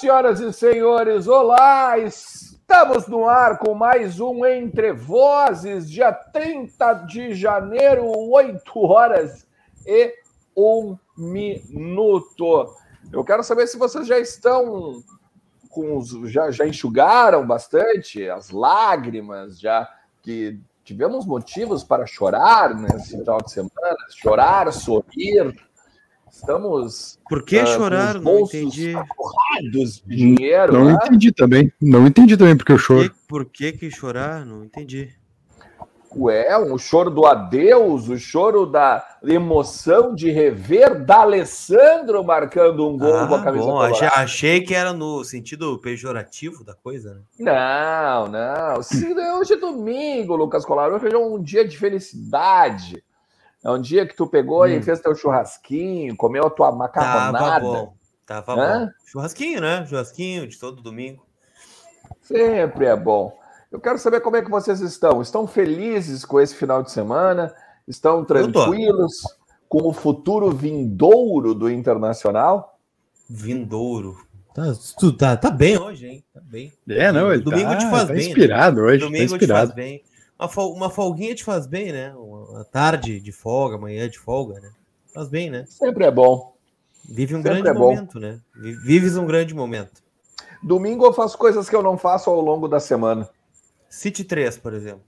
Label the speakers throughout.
Speaker 1: senhoras e senhores, olá! Estamos no ar com mais um Entre Vozes, dia 30 de janeiro, 8 horas e 1 minuto. Eu quero saber se vocês já estão com os, já, já enxugaram bastante as lágrimas, já que tivemos motivos para chorar nesse final de semana, chorar, sorrir Estamos.
Speaker 2: Por que uh, chorar? Não entendi.
Speaker 1: dinheiro.
Speaker 3: Não né? entendi também. Não entendi também porque eu choro.
Speaker 2: Por que, que chorar? Não entendi.
Speaker 1: Ué, o choro do adeus, o choro da emoção de rever D'Alessandro marcando um gol ah, com a camisa bom,
Speaker 2: achei, achei, que era no sentido pejorativo da coisa, né?
Speaker 1: Não, não. Se, hoje é domingo, Lucas Colar. Hoje é um dia de felicidade. É um dia que tu pegou hum. e fez teu churrasquinho, comeu a tua macarronada.
Speaker 2: Tava bom, tava Hã? bom. Churrasquinho, né? Churrasquinho de todo domingo.
Speaker 1: Sempre é bom. Eu quero saber como é que vocês estão. Estão felizes com esse final de semana? Estão tranquilos com o futuro vindouro do Internacional?
Speaker 2: Vindouro. Tá, tá, tá bem hoje, hein? Tá bem.
Speaker 3: É, não, ele domingo tá, te faz tá bem, inspirado né? hoje. Tá domingo tá inspirado. te faz bem.
Speaker 2: Uma, fol uma folguinha te faz bem, né? Uma tarde de folga, amanhã de folga, né? Faz bem, né?
Speaker 1: Sempre é bom.
Speaker 2: Vive um Sempre grande é momento, né? Vives um grande momento.
Speaker 1: Domingo eu faço coisas que eu não faço ao longo da semana.
Speaker 2: City 3, por exemplo.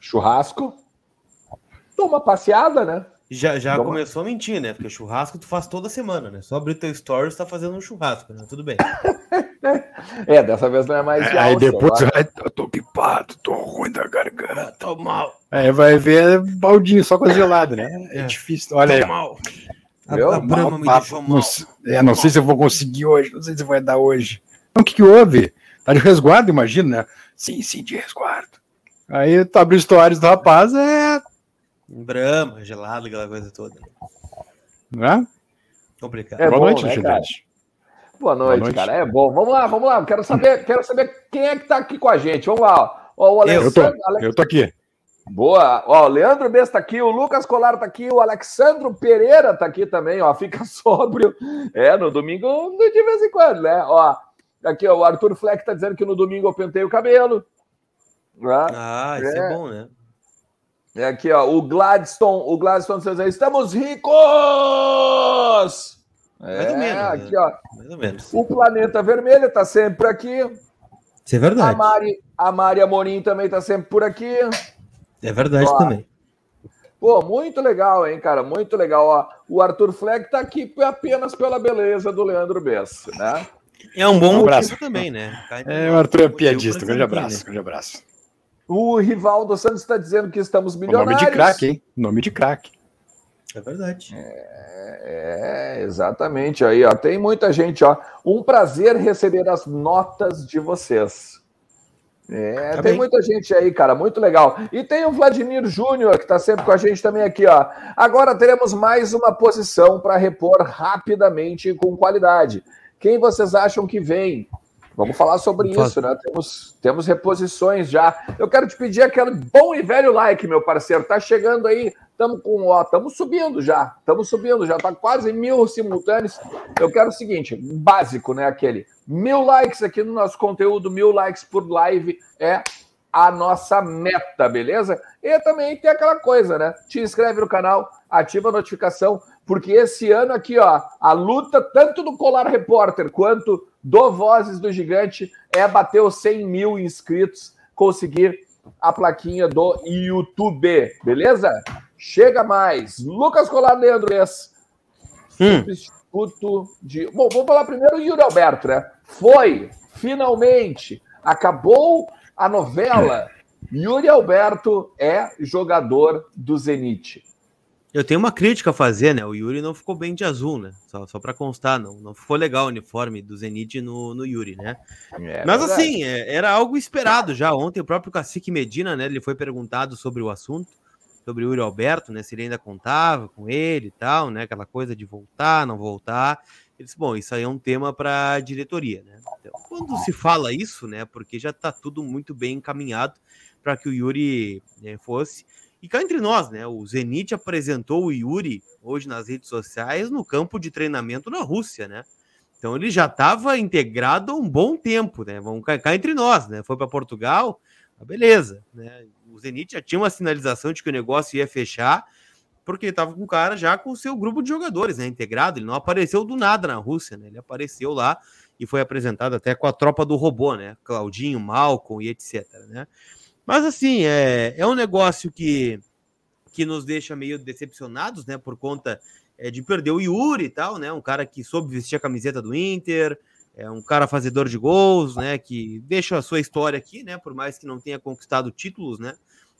Speaker 1: Churrasco. Dou uma passeada, né?
Speaker 2: Já, já começou a mentir, né? Porque churrasco tu faz toda semana, né? Só abrir teu stories tá fazendo um churrasco, né? Tudo bem.
Speaker 1: é, dessa vez não é mais.
Speaker 3: É, aí depois vai, eu tô gripado, tô ruim da garganta, tô mal. Aí vai ver baldinho, só coisa gelada, né? É, é difícil. Olha tô aí. mal. A, a Brahma me deixou mal. Não, é, não sei se eu vou conseguir hoje, não sei se vai dar hoje. Então, o que, que houve? Tá de resguardo, imagina, né? Sim, sim, de resguardo. Aí tu abre stories do rapaz, é
Speaker 2: Brama, gelado, aquela coisa toda.
Speaker 3: Não é?
Speaker 2: Complicado.
Speaker 1: É Boa bom, noite, né, Boa noite, Boa noite, cara. É bom. Vamos lá, vamos lá. Quero saber, quero saber quem é que tá aqui com a gente. Vamos lá.
Speaker 3: Ó, o Alexandre, eu, tô, eu tô aqui.
Speaker 1: Boa. Ó, o Leandro Bess tá aqui, o Lucas Colar tá aqui, o Alexandro Pereira tá aqui também, ó. Fica sóbrio. É, no domingo, de vez em quando, né? Ó, aqui, ó, o Arthur Fleck tá dizendo que no domingo eu pentei o cabelo.
Speaker 2: Ah, isso é, é bom, né?
Speaker 1: É aqui, ó, o Gladstone, o Gladstone diz, estamos ricos!
Speaker 2: É, Mais ou menos, né?
Speaker 1: aqui, ó. Menos. O Planeta Vermelho está sempre aqui.
Speaker 2: Isso é verdade.
Speaker 1: A Mari, a Mari Amorim também está sempre por aqui.
Speaker 2: É verdade ó. também.
Speaker 1: Pô, muito legal, hein, cara? Muito legal. Ó, o Arthur Fleck está aqui apenas pela beleza do Leandro Bess, né?
Speaker 2: É um bom abraço também, né?
Speaker 3: É, o Arthur é piadista. Um grande abraço, né? grande abraço.
Speaker 1: O Rivaldo Santos está dizendo que estamos milionários.
Speaker 3: O nome de craque, hein? Nome de craque.
Speaker 2: É verdade.
Speaker 1: É, é, exatamente. Aí, ó, tem muita gente, ó. Um prazer receber as notas de vocês. É, tá tem bem. muita gente aí, cara, muito legal. E tem o Vladimir Júnior, que está sempre com a gente também aqui, ó. Agora teremos mais uma posição para repor rapidamente e com qualidade. Quem vocês acham que vem? Vamos falar sobre isso, né? Temos, temos reposições já. Eu quero te pedir aquele bom e velho like, meu parceiro. Tá chegando aí, estamos com, ó, estamos subindo já, estamos subindo já, tá quase mil simultâneos. Eu quero o seguinte, básico, né? Aquele mil likes aqui no nosso conteúdo, mil likes por live é a nossa meta, beleza? E também tem aquela coisa, né? Te inscreve no canal, ativa a notificação, porque esse ano aqui, ó, a luta tanto do Colar Repórter quanto do Vozes do Gigante é bater os 100 mil inscritos, conseguir a plaquinha do YouTube, beleza? Chega mais. Lucas Colar Leandro S. Hum. Substituto de. Bom, vamos falar primeiro do Yuri Alberto, né? Foi, finalmente, acabou a novela. Yuri Alberto é jogador do Zenit.
Speaker 2: Eu tenho uma crítica a fazer, né? O Yuri não ficou bem de azul, né? Só, só para constar, não, não ficou legal o uniforme do Zenit no, no Yuri, né? É, Mas assim, é, era algo esperado já. Ontem o próprio Cacique Medina, né? Ele foi perguntado sobre o assunto, sobre o Yuri Alberto, né? Se ele ainda contava com ele e tal, né? Aquela coisa de voltar, não voltar. Ele disse, bom, isso aí é um tema para a diretoria, né? Então, quando se fala isso, né? Porque já está tudo muito bem encaminhado para que o Yuri né, fosse e cá entre nós, né? O Zenit apresentou o Yuri hoje nas redes sociais no campo de treinamento na Rússia, né? Então ele já estava integrado há um bom tempo, né? Vamos cá entre nós, né? Foi para Portugal, ah, beleza, né? Zenit já tinha uma sinalização de que o negócio ia fechar, porque estava com o cara já com o seu grupo de jogadores, né? Integrado, ele não apareceu do nada na Rússia, né? Ele apareceu lá e foi apresentado até com a tropa do robô, né? Claudinho, Malcolm e etc, né? Mas assim, é, é um negócio que, que nos deixa meio decepcionados, né? Por conta é, de perder o Yuri e tal, né? Um cara que soube vestir a camiseta do Inter, é um cara fazedor de gols, né? Que deixa a sua história aqui, né? Por mais que não tenha conquistado títulos, né?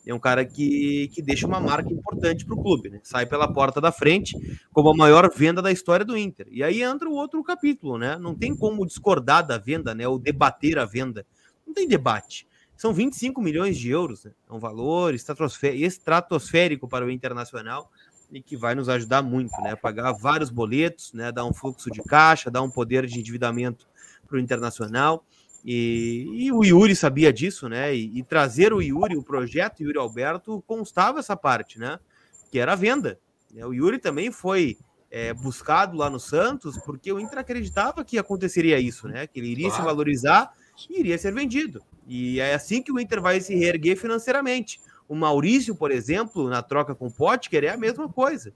Speaker 2: É um cara que, que deixa uma marca importante para o clube, né? Sai pela porta da frente como a maior venda da história do Inter. E aí entra o outro capítulo, né? Não tem como discordar da venda, né? Ou debater a venda. Não tem debate. São 25 milhões de euros, né? É um valor estratosférico para o Internacional e que vai nos ajudar muito, né? Pagar vários boletos, né? Dar um fluxo de caixa, dar um poder de endividamento para o Internacional. E, e, o Yuri sabia disso, né? E, e, trazer o Yuri, o projeto Yuri Alberto, constava essa parte, né? Que era a venda. Né? O Yuri também foi é, buscado lá no Santos, porque o Inter acreditava que aconteceria isso, né? Que ele iria claro. se valorizar e iria ser vendido. E é assim que o Inter vai se reerguer financeiramente. O Maurício, por exemplo, na troca com o Potker, é a mesma coisa.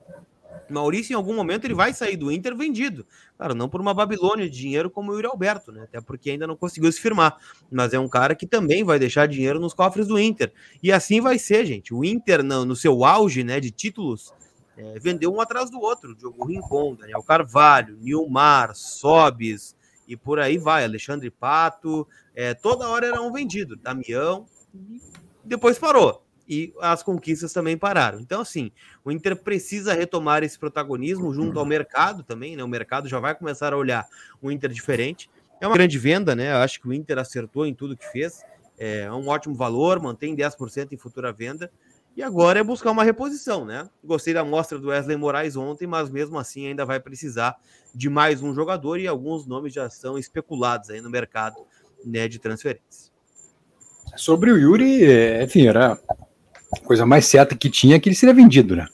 Speaker 2: Maurício, em algum momento, ele vai sair do Inter vendido. Claro, não por uma Babilônia de dinheiro como o Yuri Alberto, né? Até porque ainda não conseguiu se firmar. Mas é um cara que também vai deixar dinheiro nos cofres do Inter. E assim vai ser, gente. O Inter, no, seu auge né, de títulos, é, vendeu um atrás do outro. Diogo Rincon, Daniel Carvalho, Nilmar, Sobis e por aí vai. Alexandre Pato. É, toda hora era um vendido. Damião. depois parou e as conquistas também pararam. Então, assim, o Inter precisa retomar esse protagonismo junto ao mercado também, né? O mercado já vai começar a olhar o Inter diferente. É uma grande venda, né? Eu acho que o Inter acertou em tudo que fez. É um ótimo valor, mantém 10% em futura venda. E agora é buscar uma reposição, né? Gostei da mostra do Wesley Moraes ontem, mas mesmo assim ainda vai precisar de mais um jogador e alguns nomes já são especulados aí no mercado né, de transferências.
Speaker 3: Sobre o Yuri, é, enfim, era coisa mais certa que tinha é que ele seria vendido, né?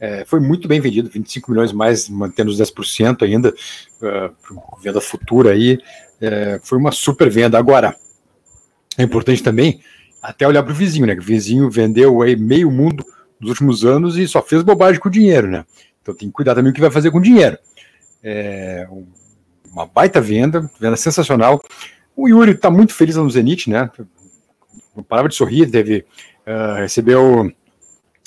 Speaker 3: É, foi muito bem vendido, 25 milhões mais, mantendo os 10% ainda, uh, venda futura aí, é, foi uma super venda. Agora, é importante também até olhar para o vizinho, né? O vizinho vendeu aí meio mundo nos últimos anos e só fez bobagem com o dinheiro, né? Então tem que cuidar também o que vai fazer com o dinheiro. É uma baita venda, venda sensacional. O Yuri está muito feliz no Zenit, né? Não parava de sorrir, teve uh, recebeu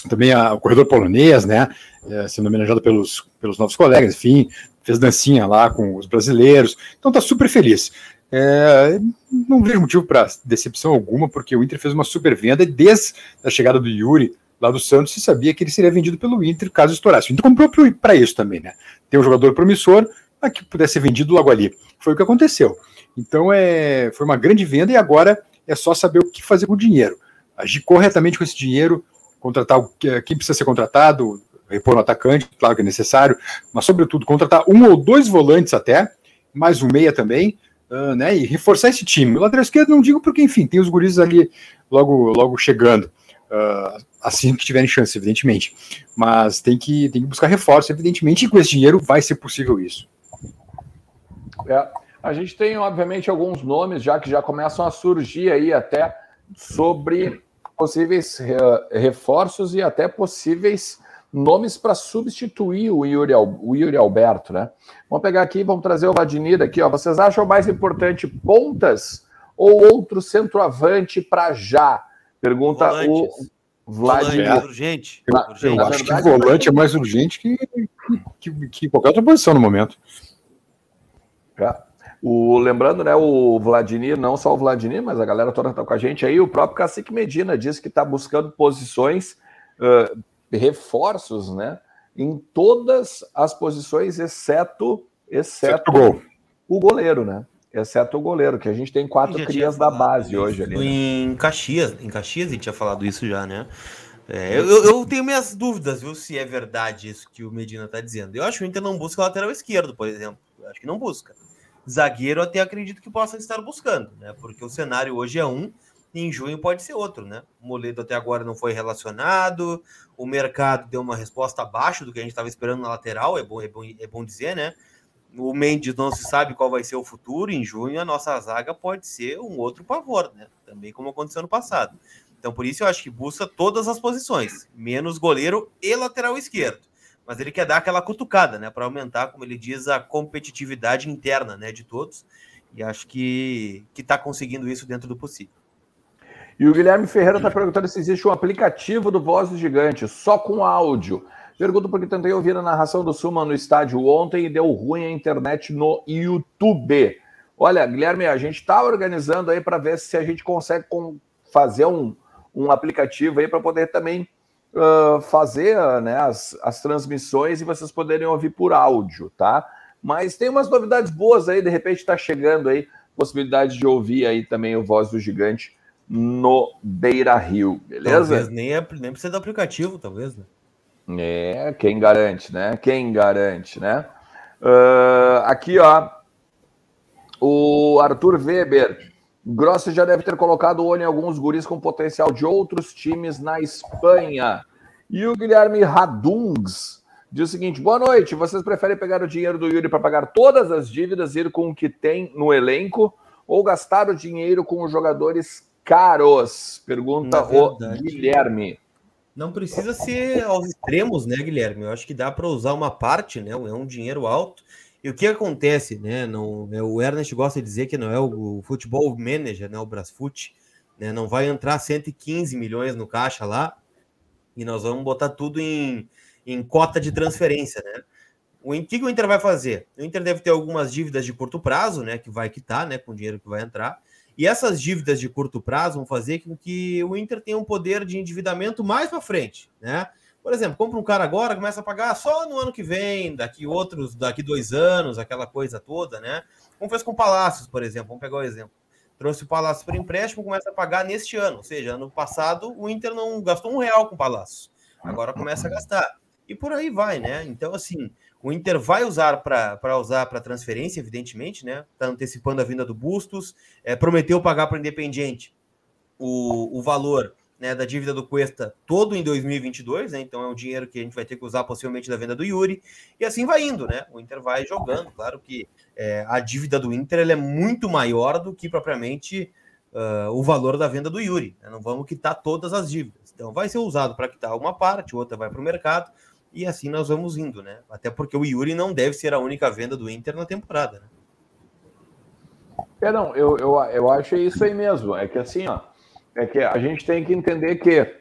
Speaker 3: também a, o corredor polonês, né, uh, sendo homenageado pelos, pelos novos colegas, enfim, fez dancinha lá com os brasileiros, então tá super feliz. É, não vejo motivo para decepção alguma, porque o Inter fez uma super venda e desde a chegada do Yuri lá do Santos se sabia que ele seria vendido pelo Inter caso estourasse. O Inter comprou para isso também, né? Tem um jogador promissor, mas que pudesse ser vendido logo ali. Foi o que aconteceu. Então é, foi uma grande venda e agora é só saber o que fazer com o dinheiro agir corretamente com esse dinheiro, contratar quem precisa ser contratado, repor no atacante, claro que é necessário, mas sobretudo contratar um ou dois volantes até, mais um meia também, uh, né, e reforçar esse time. O lateral esquerdo não digo porque, enfim, tem os guris ali logo, logo chegando, uh, assim que tiverem chance, evidentemente, mas tem que, tem que buscar reforço, evidentemente, e com esse dinheiro vai ser possível isso.
Speaker 1: É, a gente tem, obviamente, alguns nomes já que já começam a surgir aí até sobre possíveis reforços e até possíveis nomes para substituir o Yuri, o Yuri Alberto, né? Vamos pegar aqui, vamos trazer o Vladimir aqui, ó. Vocês acham mais importante pontas ou outro centroavante para já? Pergunta Volantes. o Vladimir.
Speaker 3: É, urgente. Eu, urgente. eu acho verdade, que volante é mais urgente que, que, que, que qualquer outra posição no momento.
Speaker 1: É. O, lembrando, né, o Vladimir, não só o Vladimir, mas a galera toda está com a gente aí, o próprio Cacique Medina disse que está buscando posições, uh, reforços, né, em todas as posições, exceto, exceto gol. o goleiro, né? Exceto o goleiro, que a gente tem quatro crias da base hoje ali.
Speaker 2: Né? Em Caxias, em Caxias a gente tinha falado isso já, né? É, eu, eu, tenho minhas dúvidas, viu, se é verdade isso que o Medina está dizendo. Eu acho que o Inter não busca lateral esquerdo, por exemplo. Eu acho que não busca zagueiro até acredito que possa estar buscando, né? Porque o cenário hoje é um, e em junho pode ser outro, né? O Moledo até agora não foi relacionado, o mercado deu uma resposta abaixo do que a gente estava esperando na lateral, é bom, é bom, é bom dizer, né? o Mendes não se sabe qual vai ser o futuro, em junho a nossa zaga pode ser um outro pavor, né? Também como aconteceu no passado. Então, por isso eu acho que busca todas as posições, menos goleiro e lateral esquerdo. Mas ele quer dar aquela cutucada, né? Para aumentar, como ele diz, a competitividade interna né, de todos. E acho que está conseguindo isso dentro do possível.
Speaker 1: E o Guilherme Ferreira está perguntando se existe um aplicativo do Voz do Gigante, só com áudio. Pergunto porque tentei ouvir a narração do Suma no estádio ontem e deu ruim a internet no YouTube. Olha, Guilherme, a gente está organizando aí para ver se a gente consegue fazer um, um aplicativo aí para poder também uh, fazer né, as, as transmissões e vocês poderem ouvir por áudio, tá? Mas tem umas novidades boas aí, de repente está chegando aí possibilidade de ouvir aí também o Voz do Gigante no Beira Rio, beleza?
Speaker 2: Talvez nem, é, nem precisa do aplicativo, talvez, né?
Speaker 1: É, quem garante, né? Quem garante, né? Uh, aqui, ó. O Arthur Weber. Grossi já deve ter colocado o olho em alguns guris com potencial de outros times na Espanha. E o Guilherme Radungs diz o seguinte: boa noite. Vocês preferem pegar o dinheiro do Yuri para pagar todas as dívidas, ir com o que tem no elenco, ou gastar o dinheiro com os jogadores caros? Pergunta o Guilherme.
Speaker 2: Não precisa ser aos extremos, né, Guilherme? Eu acho que dá para usar uma parte, né? É um dinheiro alto. E o que acontece, né? Não, é, o Ernest gosta de dizer que não é o, o futebol manager, né? O Brasfoot, né? Não vai entrar 115 milhões no caixa lá e nós vamos botar tudo em, em cota de transferência, né? O que, que o Inter vai fazer? O Inter deve ter algumas dívidas de curto prazo, né? Que vai quitar, né? Com o dinheiro que vai entrar. E essas dívidas de curto prazo vão fazer com que o Inter tenha um poder de endividamento mais para frente, né? Por exemplo, compra um cara agora, começa a pagar só no ano que vem, daqui outros, daqui dois anos, aquela coisa toda, né? Como fez com Palácios, por exemplo, vamos pegar o exemplo. Trouxe o Palácio por empréstimo, começa a pagar neste ano, ou seja, ano passado o Inter não gastou um real com o Palácio, agora começa a gastar. E por aí vai, né? Então, assim, o Inter vai usar para usar para transferência, evidentemente, né? Está antecipando a vinda do Bustos, é, prometeu pagar para o Independiente o, o valor né, da dívida do Cuesta todo em 2022, né? Então é um dinheiro que a gente vai ter que usar possivelmente da venda do Yuri, e assim vai indo, né? O Inter vai jogando. Claro que é, a dívida do Inter é muito maior do que propriamente uh, o valor da venda do Yuri. Né? Não vamos quitar todas as dívidas. Então vai ser usado para quitar uma parte, outra vai para o mercado e assim nós vamos indo, né? Até porque o Yuri não deve ser a única venda do Inter na temporada, né?
Speaker 1: É, não, eu, eu, eu acho isso aí mesmo. É que assim, ó, é que a gente tem que entender que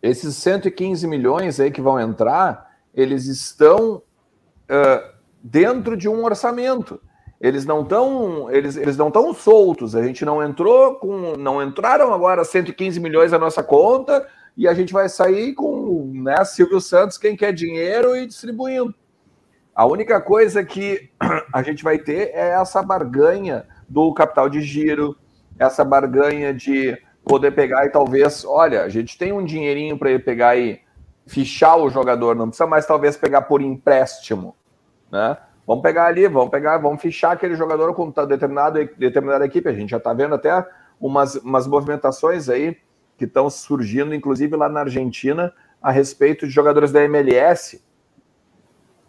Speaker 1: esses 115 milhões aí que vão entrar, eles estão uh, dentro de um orçamento. Eles não estão, eles, eles não estão soltos. A gente não entrou com, não entraram agora 115 milhões na nossa conta e a gente vai sair com né, Silvio Santos, quem quer dinheiro e distribuindo. A única coisa que a gente vai ter é essa barganha do capital de giro, essa barganha de poder pegar e talvez, olha, a gente tem um dinheirinho para pegar e fichar o jogador, não precisa mais talvez pegar por empréstimo, né? Vamos pegar ali, vamos pegar, vamos fichar aquele jogador com determinada, determinada equipe. A gente já está vendo até umas, umas movimentações aí que estão surgindo, inclusive lá na Argentina, a respeito de jogadores da MLS.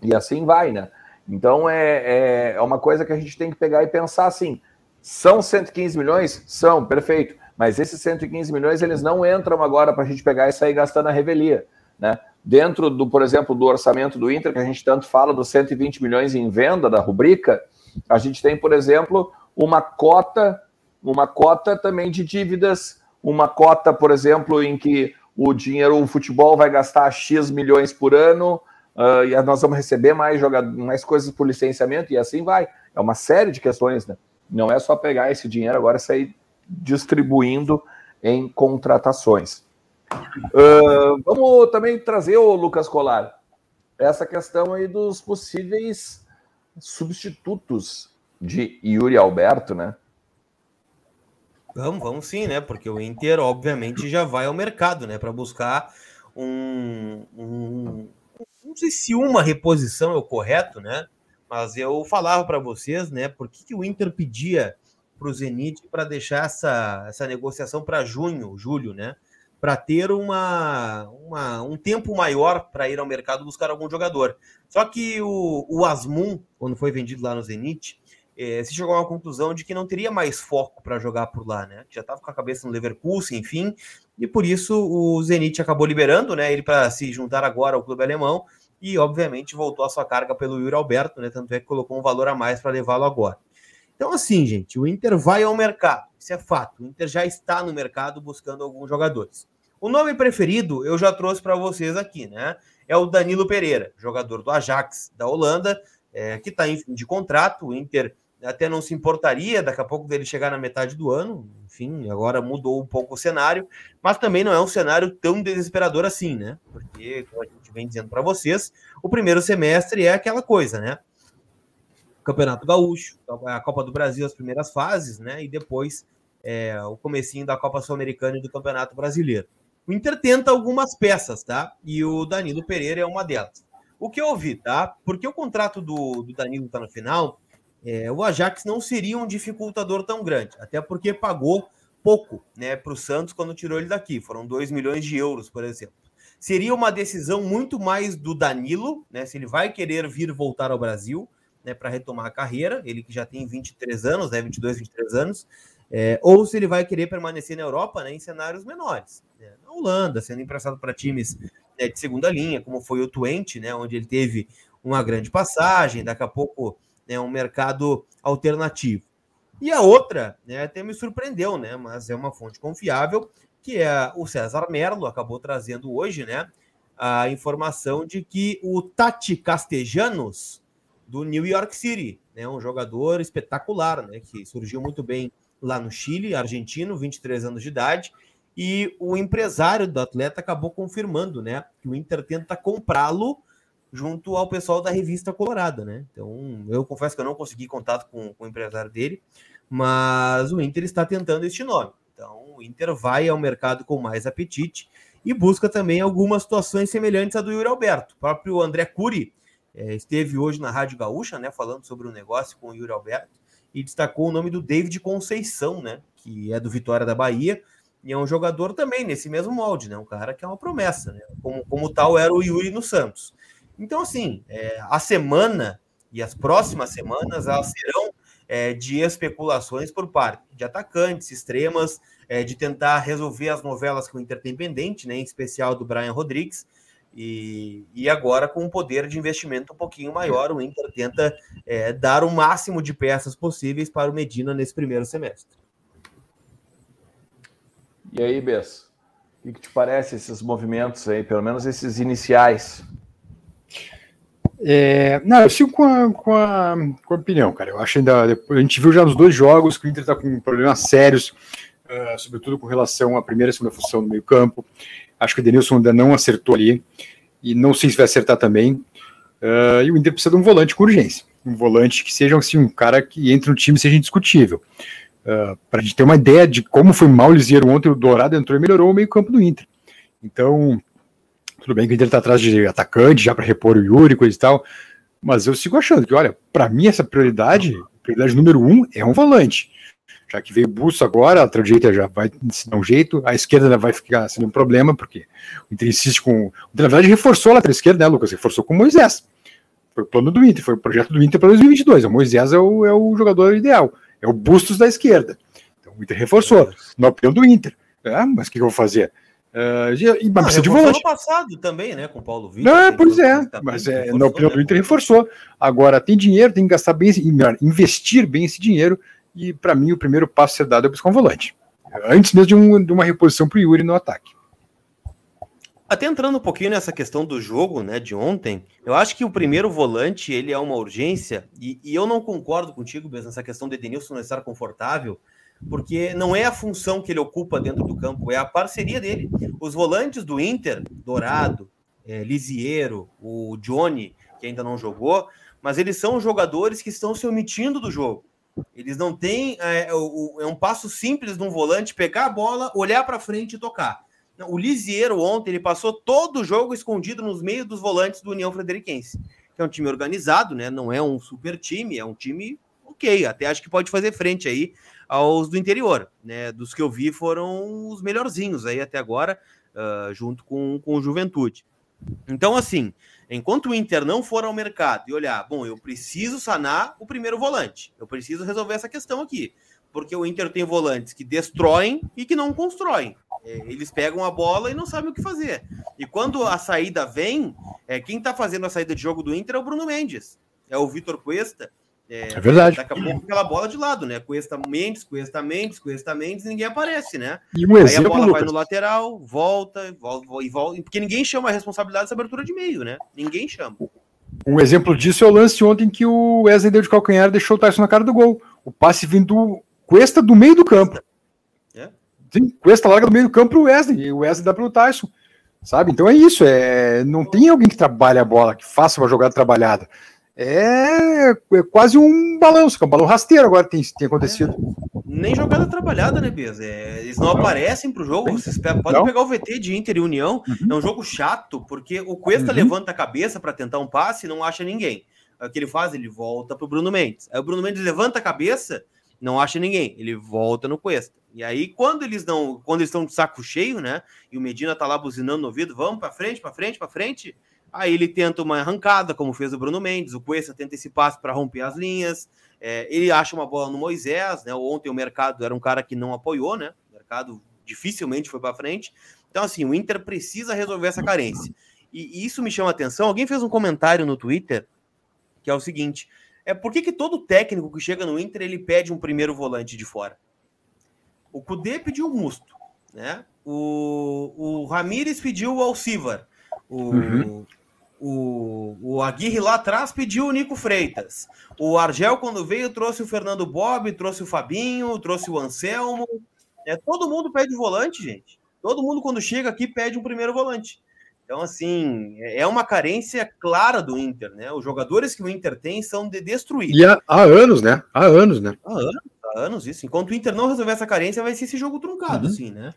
Speaker 1: E assim vai, né? Então é, é, é uma coisa que a gente tem que pegar e pensar assim: são 115 milhões? São, perfeito. Mas esses 115 milhões eles não entram agora para a gente pegar e sair gastando a revelia. Né? Dentro do, por exemplo, do orçamento do Inter, que a gente tanto fala dos 120 milhões em venda da rubrica, a gente tem, por exemplo, uma cota, uma cota também de dívidas uma cota, por exemplo, em que o dinheiro, o futebol vai gastar X milhões por ano, uh, e nós vamos receber mais, mais coisas por licenciamento, e assim vai. É uma série de questões, né? Não é só pegar esse dinheiro agora e sair distribuindo em contratações. Uh, vamos também trazer o Lucas Colar, essa questão aí dos possíveis substitutos de Yuri Alberto, né?
Speaker 2: Vamos, vamos sim, né? Porque o Inter, obviamente, já vai ao mercado, né? Para buscar um, um, Não sei se uma reposição é o correto, né? Mas eu falava para vocês, né? Por que, que o Inter pedia para o Zenit para deixar essa, essa negociação para junho, julho, né? para ter uma, uma, um tempo maior para ir ao mercado buscar algum jogador. Só que o, o Asmun, quando foi vendido lá no Zenit, é, se chegou a uma conclusão de que não teria mais foco para jogar por lá, né? Já estava com a cabeça no Leverkusen, enfim, e por isso o Zenit acabou liberando, né? Ele para se juntar agora ao clube alemão e, obviamente, voltou a sua carga pelo Yuri Alberto, né? Tanto é que colocou um valor a mais para levá-lo agora. Então, assim, gente, o Inter vai ao mercado, isso é fato. O Inter já está no mercado buscando alguns jogadores. O nome preferido eu já trouxe para vocês aqui, né? É o Danilo Pereira, jogador do Ajax da Holanda, é, que está em fim de contrato. O Inter até não se importaria daqui a pouco dele chegar na metade do ano. Enfim, agora mudou um pouco o cenário, mas também não é um cenário tão desesperador assim, né? Porque, como a gente vem dizendo para vocês, o primeiro semestre é aquela coisa, né? Campeonato Gaúcho, a Copa do Brasil, as primeiras fases, né? E depois é, o comecinho da Copa Sul-Americana e do Campeonato Brasileiro. O Inter tenta algumas peças, tá? E o Danilo Pereira é uma delas. O que eu ouvi, tá? Porque o contrato do, do Danilo tá no final, é, o Ajax não seria um dificultador tão grande, até porque pagou pouco né, para o Santos quando tirou ele daqui. Foram 2 milhões de euros, por exemplo. Seria uma decisão muito mais do Danilo, né? Se ele vai querer vir voltar ao Brasil, né, para retomar a carreira, ele que já tem 23 anos, né, 22, 23 anos, é, ou se ele vai querer permanecer na Europa, né, em cenários menores. Né, na Holanda, sendo emprestado para times né, de segunda linha, como foi o Twente, né, onde ele teve uma grande passagem, daqui a pouco né, um mercado alternativo. E a outra, né, até me surpreendeu, né, mas é uma fonte confiável, que é o César Merlo, acabou trazendo hoje, né, a informação de que o Tati Castejanos, do New York City, né, um jogador espetacular, né, que surgiu muito bem lá no Chile, argentino, 23 anos de idade, e o empresário do atleta acabou confirmando, né, que o Inter tenta comprá-lo junto ao pessoal da revista Colorada, né? Então, eu confesso que eu não consegui contato com, com o empresário dele, mas o Inter está tentando este nome. Então, o Inter vai ao mercado com mais apetite e busca também algumas situações semelhantes à do Yuri Alberto. O próprio André Cury esteve hoje na Rádio Gaúcha, né, falando sobre o negócio com o Yuri Alberto e destacou o nome do David Conceição, né, que é do Vitória da Bahia, e é um jogador também nesse mesmo molde, né, um cara que é uma promessa, né, como, como tal era o Yuri no Santos. Então, assim, é, a semana e as próximas semanas elas serão é, de especulações por parte de atacantes, extremas, é, de tentar resolver as novelas que o Inter tem pendente, né, em especial do Brian Rodrigues, e, e agora, com um poder de investimento um pouquinho maior, o Inter tenta é, dar o máximo de peças possíveis para o Medina nesse primeiro semestre.
Speaker 1: E aí, Bess, o que te parece esses movimentos aí, pelo menos esses iniciais?
Speaker 3: É, não, eu sigo com a, com, a, com a opinião, cara. Eu acho ainda. A gente viu já nos dois jogos que o Inter está com problemas sérios, uh, sobretudo com relação à primeira e segunda função no meio-campo. Acho que o Denilson ainda não acertou ali. E não sei se vai acertar também. Uh, e o Inter precisa de um volante com urgência. Um volante que seja assim, um cara que entre no time seja indiscutível. Uh, ah, Para a gente ter uma ideia de como foi mal o Lisieiro ontem, o Dourado entrou e melhorou o meio-campo do Inter. Então, tudo bem que o Inter está atrás de atacante já para repor o Yuri, coisa e tal. Mas eu sigo achando que, olha, para mim essa prioridade, prioridade número um é um volante já que veio Busso agora, a direita já vai se dar um jeito, a esquerda vai ficar sendo um problema, porque o Inter insiste com. Na verdade, reforçou a lateral esquerda, né, Lucas? Reforçou com o Moisés. Foi o plano do Inter, foi o projeto do Inter para 2022. O Moisés é o, é o jogador ideal, é o Bustos da esquerda. Então o Inter reforçou, na opinião do Inter. Ah, mas o que, que eu vou fazer? Uh, e, mas precisa de volante.
Speaker 2: passado também, né, com o Paulo
Speaker 3: Vitor. Não, pois é, mas é, na opinião do Inter reforçou. Agora tem dinheiro, tem que gastar bem, investir bem esse dinheiro e para mim, o primeiro passo a ser dado é buscar um volante. Antes mesmo de, um, de uma reposição para o Yuri no ataque.
Speaker 2: Até entrando um pouquinho nessa questão do jogo, né, de ontem, eu acho que o primeiro volante, ele é uma urgência, e, e eu não concordo contigo, mesmo nessa questão de Edenilson não estar confortável, porque não é a função que ele ocupa dentro do campo, é a parceria dele. Os volantes do Inter, Dourado, é, Lisiero, o Johnny, que ainda não jogou, mas eles são jogadores que estão se omitindo do jogo. Eles não têm. É, é um passo simples de um volante pegar a bola, olhar para frente e tocar. O Lisieiro ontem ele passou todo o jogo escondido nos meios dos volantes do União Frederiquense, que é um time organizado, né? Não é um super time, é um time ok. Até acho que pode fazer frente aí aos do interior, né? Dos que eu vi foram os melhorzinhos aí até agora, uh, junto com, com o Juventude. Então, assim, enquanto o Inter não for ao mercado e olhar, bom, eu preciso sanar o primeiro volante, eu preciso resolver essa questão aqui, porque o Inter tem volantes que destroem e que não constroem. É, eles pegam a bola e não sabem o que fazer. E quando a saída vem, é, quem está fazendo a saída de jogo do Inter é o Bruno Mendes, é o Vitor Cuesta,
Speaker 3: é, é, verdade.
Speaker 2: Daqui a pouco aquela bola de lado, né? Cuesta Mendes, Cuesta Mendes, Cuesta Mendes, ninguém aparece, né?
Speaker 3: E um exemplo,
Speaker 2: Aí a bola Lucas. vai no lateral, volta, volta e volta. Porque ninguém chama a responsabilidade dessa abertura de meio, né? Ninguém chama.
Speaker 3: Um exemplo disso é o lance ontem que o Wesley deu de calcanhar e deixou o Tyson na cara do gol. O passe vindo do Cuesta do meio do campo. É? Sim, Cuesta larga do meio do campo pro Wesley, e o Wesley dá pro Tyson. Sabe? Então é isso. É... Não tem alguém que trabalhe a bola, que faça uma jogada trabalhada é, é quase um balanço, que é um balão rasteiro agora tem, tem acontecido.
Speaker 2: É, nem jogada trabalhada, né, Bias? É, eles não, não aparecem para o jogo. Vocês podem não. pegar o VT de Inter e União. Uhum. É um jogo chato, porque o Cuesta uhum. levanta a cabeça para tentar um passe e não acha ninguém. O que ele faz? Ele volta para o Bruno Mendes. Aí o Bruno Mendes levanta a cabeça, não acha ninguém. Ele volta no Cuesta. E aí, quando eles não, quando eles estão de saco cheio, né? E o Medina tá lá buzinando no ouvido, vamos para frente, para frente, para frente Aí ele tenta uma arrancada, como fez o Bruno Mendes, o Cuesta tenta esse passe para romper as linhas, é, ele acha uma bola no Moisés, né? Ontem o mercado era um cara que não apoiou, né? O mercado dificilmente foi para frente. Então, assim, o Inter precisa resolver essa carência. E, e isso me chama atenção. Alguém fez um comentário no Twitter que é o seguinte: é por que, que todo técnico que chega no Inter ele pede um primeiro volante de fora? O Cudê pediu o Musto, né? O, o Ramires pediu o Alcivar. O, uhum. O, o Aguirre lá atrás pediu o Nico Freitas. O Argel, quando veio, trouxe o Fernando Bob, trouxe o Fabinho, trouxe o Anselmo. É, todo mundo pede volante, gente. Todo mundo, quando chega aqui, pede um primeiro volante. Então, assim, é uma carência clara do Inter, né? Os jogadores que o Inter tem são de destruir.
Speaker 3: E há, há anos, né? Há anos, né?
Speaker 2: Há anos, há anos isso. Enquanto o Inter não resolver essa carência, vai ser esse jogo truncado, uhum. assim, né?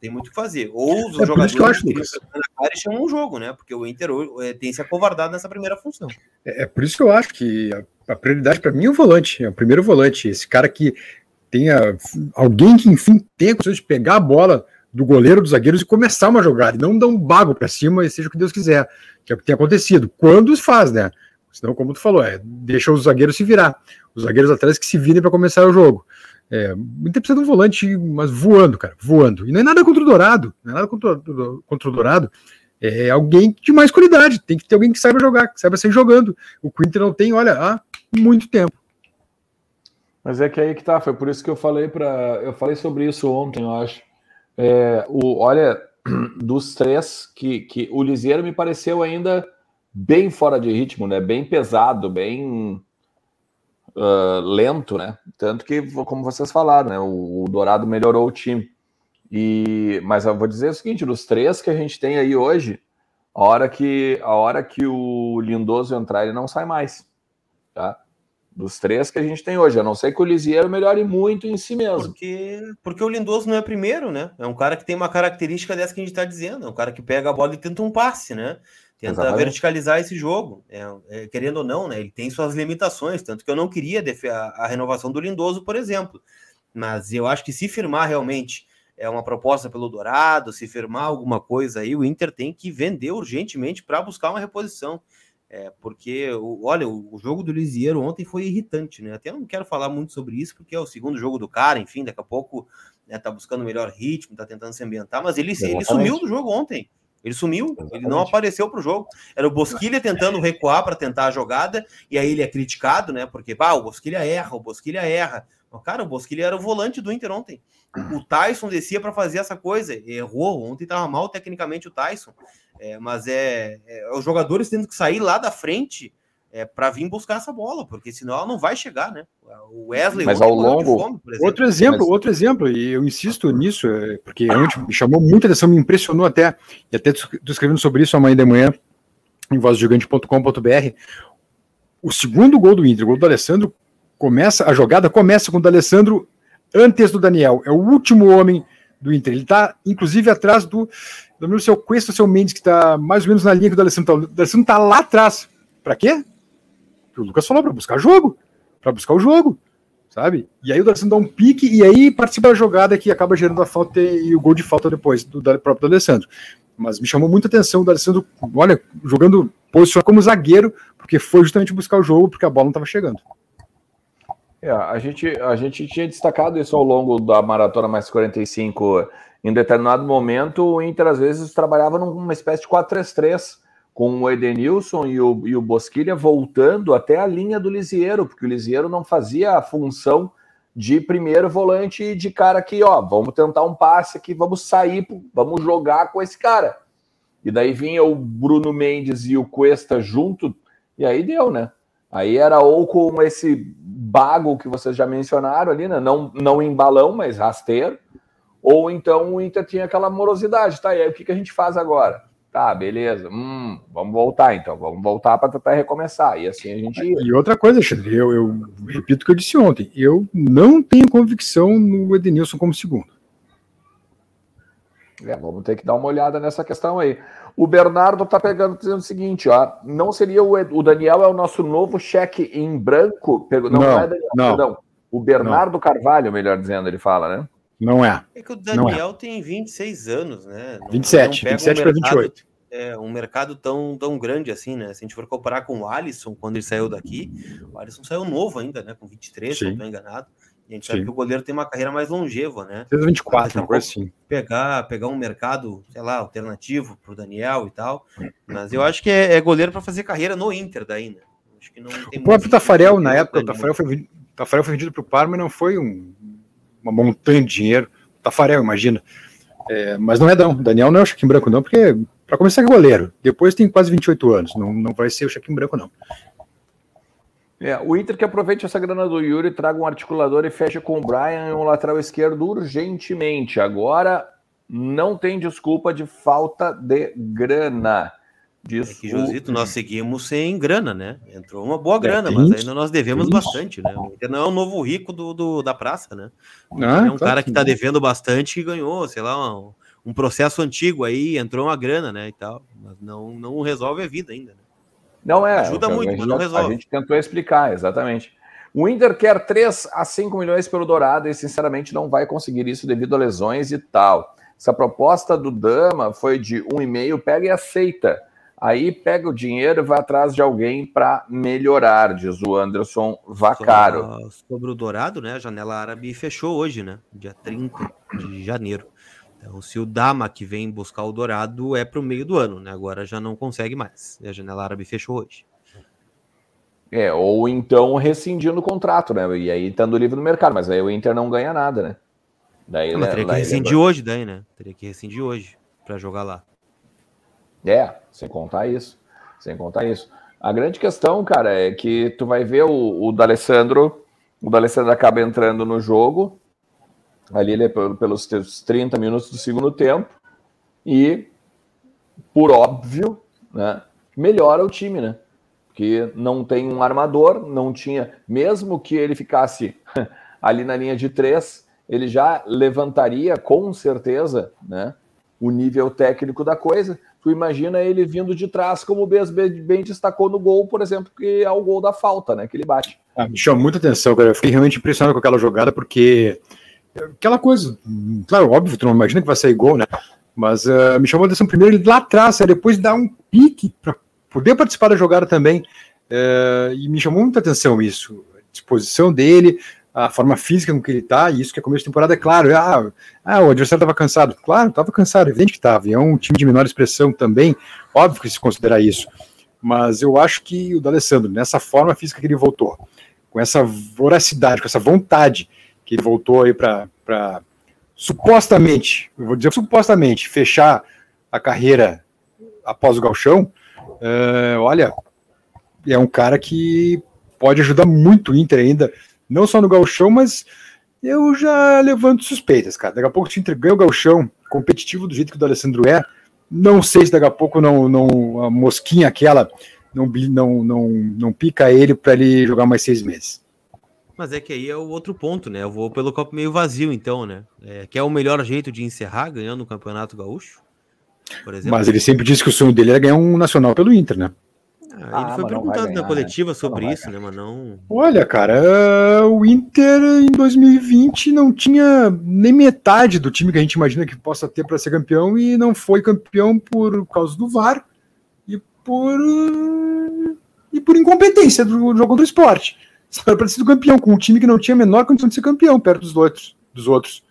Speaker 2: Tem muito o que fazer. Ou os é jogadores que, eu acho, que chamam um jogo, né? Porque o Inter é, tem se acovardado nessa primeira função.
Speaker 3: É, é por isso que eu acho que a, a prioridade para mim é o volante, é o primeiro volante. Esse cara que tenha alguém que, enfim, tenha condições de pegar a bola do goleiro, dos zagueiros e começar uma jogada, e não dar um bago para cima e seja o que Deus quiser, que é o que tem acontecido. Quando os faz, né? Senão, como tu falou, é, deixa os zagueiros se virar. Os zagueiros atrás que se virem para começar o jogo. É, Inter precisa de um volante, mas voando, cara, voando. E não é nada contra o Dourado, não é nada contra, contra o Dourado. É alguém de mais qualidade, tem que ter alguém que saiba jogar, que saiba sair jogando. O Inter não tem, olha, há muito tempo.
Speaker 1: Mas é que aí que tá, foi por isso que eu falei para, eu falei sobre isso ontem, eu acho. É, o, olha, dos três que, que o Liseiro me pareceu ainda bem fora de ritmo, né? Bem pesado, bem uh, lento, né? Tanto que, como vocês falaram, né? O, o, Dourado melhorou o time. E, mas eu vou dizer o seguinte: dos três que a gente tem aí hoje, a hora que, a hora que o Lindoso entrar, ele não sai mais. Tá? Dos três que a gente tem hoje, a não ser que o Lisieiro melhore muito em si mesmo.
Speaker 2: Porque, porque o Lindoso não é primeiro, né? É um cara que tem uma característica dessa que a gente está dizendo. É um cara que pega a bola e tenta um passe, né? Tenta Exatamente. verticalizar esse jogo. É, é, querendo ou não, né? Ele tem suas limitações, tanto que eu não queria a, a, renovação do Lindoso, por exemplo. Mas eu acho que se firmar realmente é uma proposta pelo Dourado, se firmar alguma coisa aí, o Inter tem que vender urgentemente para buscar uma reposição. É, porque, olha, o, o jogo do Lisieiro ontem foi irritante, né? Até não quero falar muito sobre isso, porque é o segundo jogo do cara, enfim, daqui a pouco né, tá buscando melhor ritmo, tá tentando se ambientar, mas ele, ele sumiu do jogo ontem. Ele sumiu, ele não apareceu para o jogo. Era o Bosquilha tentando recuar para tentar a jogada, e aí ele é criticado, né? Porque, bah, o Bosquilha erra, o Bosquilha erra. Mas, cara, o Bosquilha era o volante do Inter ontem. O Tyson descia para fazer essa coisa, errou. Ontem estava mal tecnicamente o Tyson, é, mas é, é, os jogadores tendo que sair lá da frente é, para vir buscar essa bola, porque senão ela não vai chegar, né? O Wesley
Speaker 3: mas ao longo fome, outro exemplo, mas... outro exemplo, e eu insisto nisso, é, porque realmente me chamou muita atenção, me impressionou até, e até estou escrevendo sobre isso amanhã de manhã em vozgigante.com.br. O segundo gol do Inter, o gol do Alessandro, começa a jogada começa com o do Alessandro antes do Daniel. É o último homem do Inter. Ele está, inclusive, atrás do, do seu Cuesta, seu Mendes, que está mais ou menos na linha que o Alessandro está. O Alessandro está lá atrás. Para quê? O Lucas falou, para buscar jogo. Para buscar o jogo. sabe? E aí o D'Alessandro dá um pique e aí participa da jogada que acaba gerando a falta e o gol de falta depois do, do próprio D'Alessandro. Mas me chamou muita atenção o D'Alessandro, olha, jogando posicionado como zagueiro, porque foi justamente buscar o jogo porque a bola não estava chegando.
Speaker 1: É, a, gente, a gente tinha destacado isso ao longo da maratona mais 45. Em determinado momento, o Inter às vezes trabalhava numa espécie de 4-3-3, com o Edenilson e o, e o Bosquilha voltando até a linha do Lisieiro, porque o Lisieiro não fazia a função de primeiro volante e de cara que, ó, vamos tentar um passe aqui, vamos sair, vamos jogar com esse cara. E daí vinha o Bruno Mendes e o Cuesta junto, e aí deu, né? Aí era ou com esse bago que vocês já mencionaram ali, né? Não, não em balão, mas rasteiro. Ou então o Inter tinha aquela morosidade, tá? E aí o que, que a gente faz agora? Tá, beleza. Hum, vamos voltar então. Vamos voltar para tentar recomeçar. E assim a gente ia.
Speaker 3: E outra coisa, Alexandre, eu, eu repito o que eu disse ontem. Eu não tenho convicção no Edenilson como segundo.
Speaker 1: É, vamos ter que dar uma olhada nessa questão aí. O Bernardo tá pegando dizendo o seguinte, ó, não seria o, o Daniel é o nosso novo cheque em branco? Não, não, não é Daniel, não. Perdão, o Bernardo não. Carvalho, melhor dizendo, ele fala, né?
Speaker 3: Não é.
Speaker 2: É que o Daniel é. tem 26 anos, né?
Speaker 3: Não, 27, não 27 um para 28.
Speaker 2: É, um mercado tão, tão grande assim, né? Se a gente for comparar com o Alisson, quando ele saiu daqui, o Alisson saiu novo ainda, né? Com 23, Sim. se não estou enganado. E a gente Sim. sabe que o goleiro tem uma carreira mais longeva, né?
Speaker 3: 24, coisa assim.
Speaker 2: Pegar, pegar um mercado, sei lá, alternativo para o Daniel e tal. Mas eu acho que é, é goleiro para fazer carreira no Inter daí, né? Acho
Speaker 3: que não o próprio Tafarel, na época, o Tafarel foi, Tafarel foi vendido para o Parma e não foi um, uma montanha de dinheiro. Tafarel, imagina. É, mas não é não. Daniel não é o cheque em branco, não, porque para começar é goleiro. Depois tem quase 28 anos. Não, não vai ser o cheque em branco, não.
Speaker 1: É, o Inter que aproveite essa grana do Yuri, traga um articulador e fecha com o Brian um lateral esquerdo urgentemente. Agora não tem desculpa de falta de grana.
Speaker 2: Diz é que, Josito, o... nós seguimos sem grana, né? Entrou uma boa é, grana, é, mas ainda nós devemos bastante, né? O Inter não é o novo rico do, do da praça, né? Ah, é um tá cara que tá devendo bastante e ganhou, sei lá, um, um processo antigo aí, entrou uma grana, né? E tal, mas não, não resolve a vida ainda, né?
Speaker 1: Não é.
Speaker 2: Ajuda muito, mas não resolve.
Speaker 1: A gente tentou explicar, exatamente. O Inter quer 3 a 5 milhões pelo Dourado e, sinceramente, não vai conseguir isso devido a lesões e tal. Se a proposta do Dama foi de 1,5, pega e aceita. Aí pega o dinheiro e vai atrás de alguém para melhorar, diz o Anderson Vacaro.
Speaker 2: Sobre, sobre o Dourado, né? A janela árabe fechou hoje, né? Dia 30 de janeiro. Então, se o Dama que vem buscar o Dourado é para o meio do ano, né? Agora já não consegue mais. E a janela árabe fechou hoje.
Speaker 1: É, ou então rescindindo o contrato, né? E aí estando livre no mercado, mas aí o Inter não ganha nada, né?
Speaker 2: Daí, não, teria que rescindir hoje, daí, né? Teria que rescindir hoje para jogar lá.
Speaker 1: É, sem contar isso. Sem contar isso. A grande questão, cara, é que tu vai ver o, o D'Alessandro, o D'Alessandro acaba entrando no jogo, ali ele é pelos 30 minutos do segundo tempo e, por óbvio, né, melhora o time, né? Porque não tem um armador, não tinha, mesmo que ele ficasse ali na linha de três, ele já levantaria com certeza, né, o nível técnico da coisa. Tu imagina ele vindo de trás, como o Bez bem destacou no gol, por exemplo, que é o gol da falta, né, que ele bate.
Speaker 3: Ah, me chama muita atenção, cara. Eu fiquei realmente impressionado com aquela jogada, porque aquela coisa, claro, óbvio, tu não imagina que vai sair gol, né? Mas uh, me chamou a atenção primeiro ele lá atrás, depois dar um pique para poder participar da jogada também. Uh, e me chamou muita atenção isso, a disposição dele, a forma física com que ele tá, e isso que é começo de temporada, é claro, ah, ah o adversário estava cansado. Claro, estava cansado, evidente que estava, e é um time de menor expressão também, óbvio que se considera isso. Mas eu acho que o D'Alessandro, nessa forma física que ele voltou, com essa voracidade, com essa vontade que voltou aí para supostamente, eu vou dizer supostamente, fechar a carreira após o galchão, uh, olha, é um cara que pode ajudar muito o Inter ainda, não só no galchão, mas eu já levanto suspeitas, cara. Daqui a pouco o Inter ganha o galchão competitivo do jeito que o do Alessandro é, não sei se daqui a pouco não, não a mosquinha aquela não, não, não, não pica ele para ele jogar mais seis meses.
Speaker 2: Mas é que aí é o outro ponto, né? Eu vou pelo copo meio vazio, então, né? É, que é o melhor jeito de encerrar ganhando o Campeonato Gaúcho,
Speaker 3: por exemplo. Mas ele sempre disse que o sonho dele era ganhar um nacional pelo Inter, né?
Speaker 2: Ah, ele foi perguntando ganhar, na coletiva né? sobre isso, né? Mas não.
Speaker 3: Olha, cara, o Inter em 2020 não tinha nem metade do time que a gente imagina que possa ter para ser campeão e não foi campeão por causa do VAR e por e por incompetência do jogo do esporte. Era para ser campeão com um time que não tinha a menor condição de ser campeão perto dos outros, dos outros.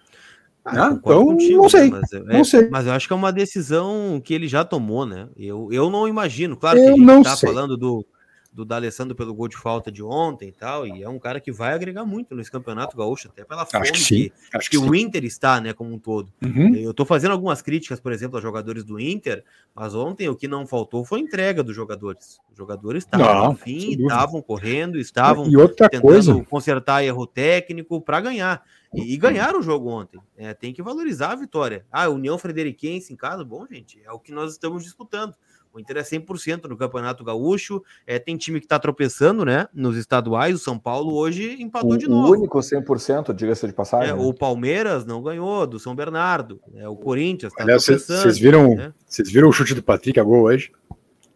Speaker 2: Ah, então, contigo, não sei. Mas, não é, sei. Mas eu acho que é uma decisão que ele já tomou, né? Eu, eu não imagino. Claro eu que a gente não tá sei. falando do, do D'Alessandro pelo gol de falta de ontem e tal, e é um cara que vai agregar muito nesse campeonato gaúcho, até pela
Speaker 3: fome que, que,
Speaker 2: que, que o Inter está, né, como um todo. Uhum. Eu tô fazendo algumas críticas, por exemplo, aos jogadores do Inter, mas ontem o que não faltou foi a entrega dos jogadores. Os jogadores estavam fim, estavam correndo, estavam
Speaker 3: tentando coisa...
Speaker 2: consertar erro técnico para ganhar. E, e ganharam o jogo ontem. É, tem que valorizar a vitória. Ah, União Frederiquense em casa, bom, gente, é o que nós estamos disputando. O Inter é 100% no Campeonato Gaúcho. É, tem time que está tropeçando, né? Nos estaduais. O São Paulo hoje empatou
Speaker 1: o,
Speaker 2: de novo.
Speaker 1: O único 100%, diga-se de passagem.
Speaker 2: É? O Palmeiras não ganhou, do São Bernardo. É, o Corinthians
Speaker 3: está tropeçando. Vocês viram, né? viram o chute do Patrick a gol hoje?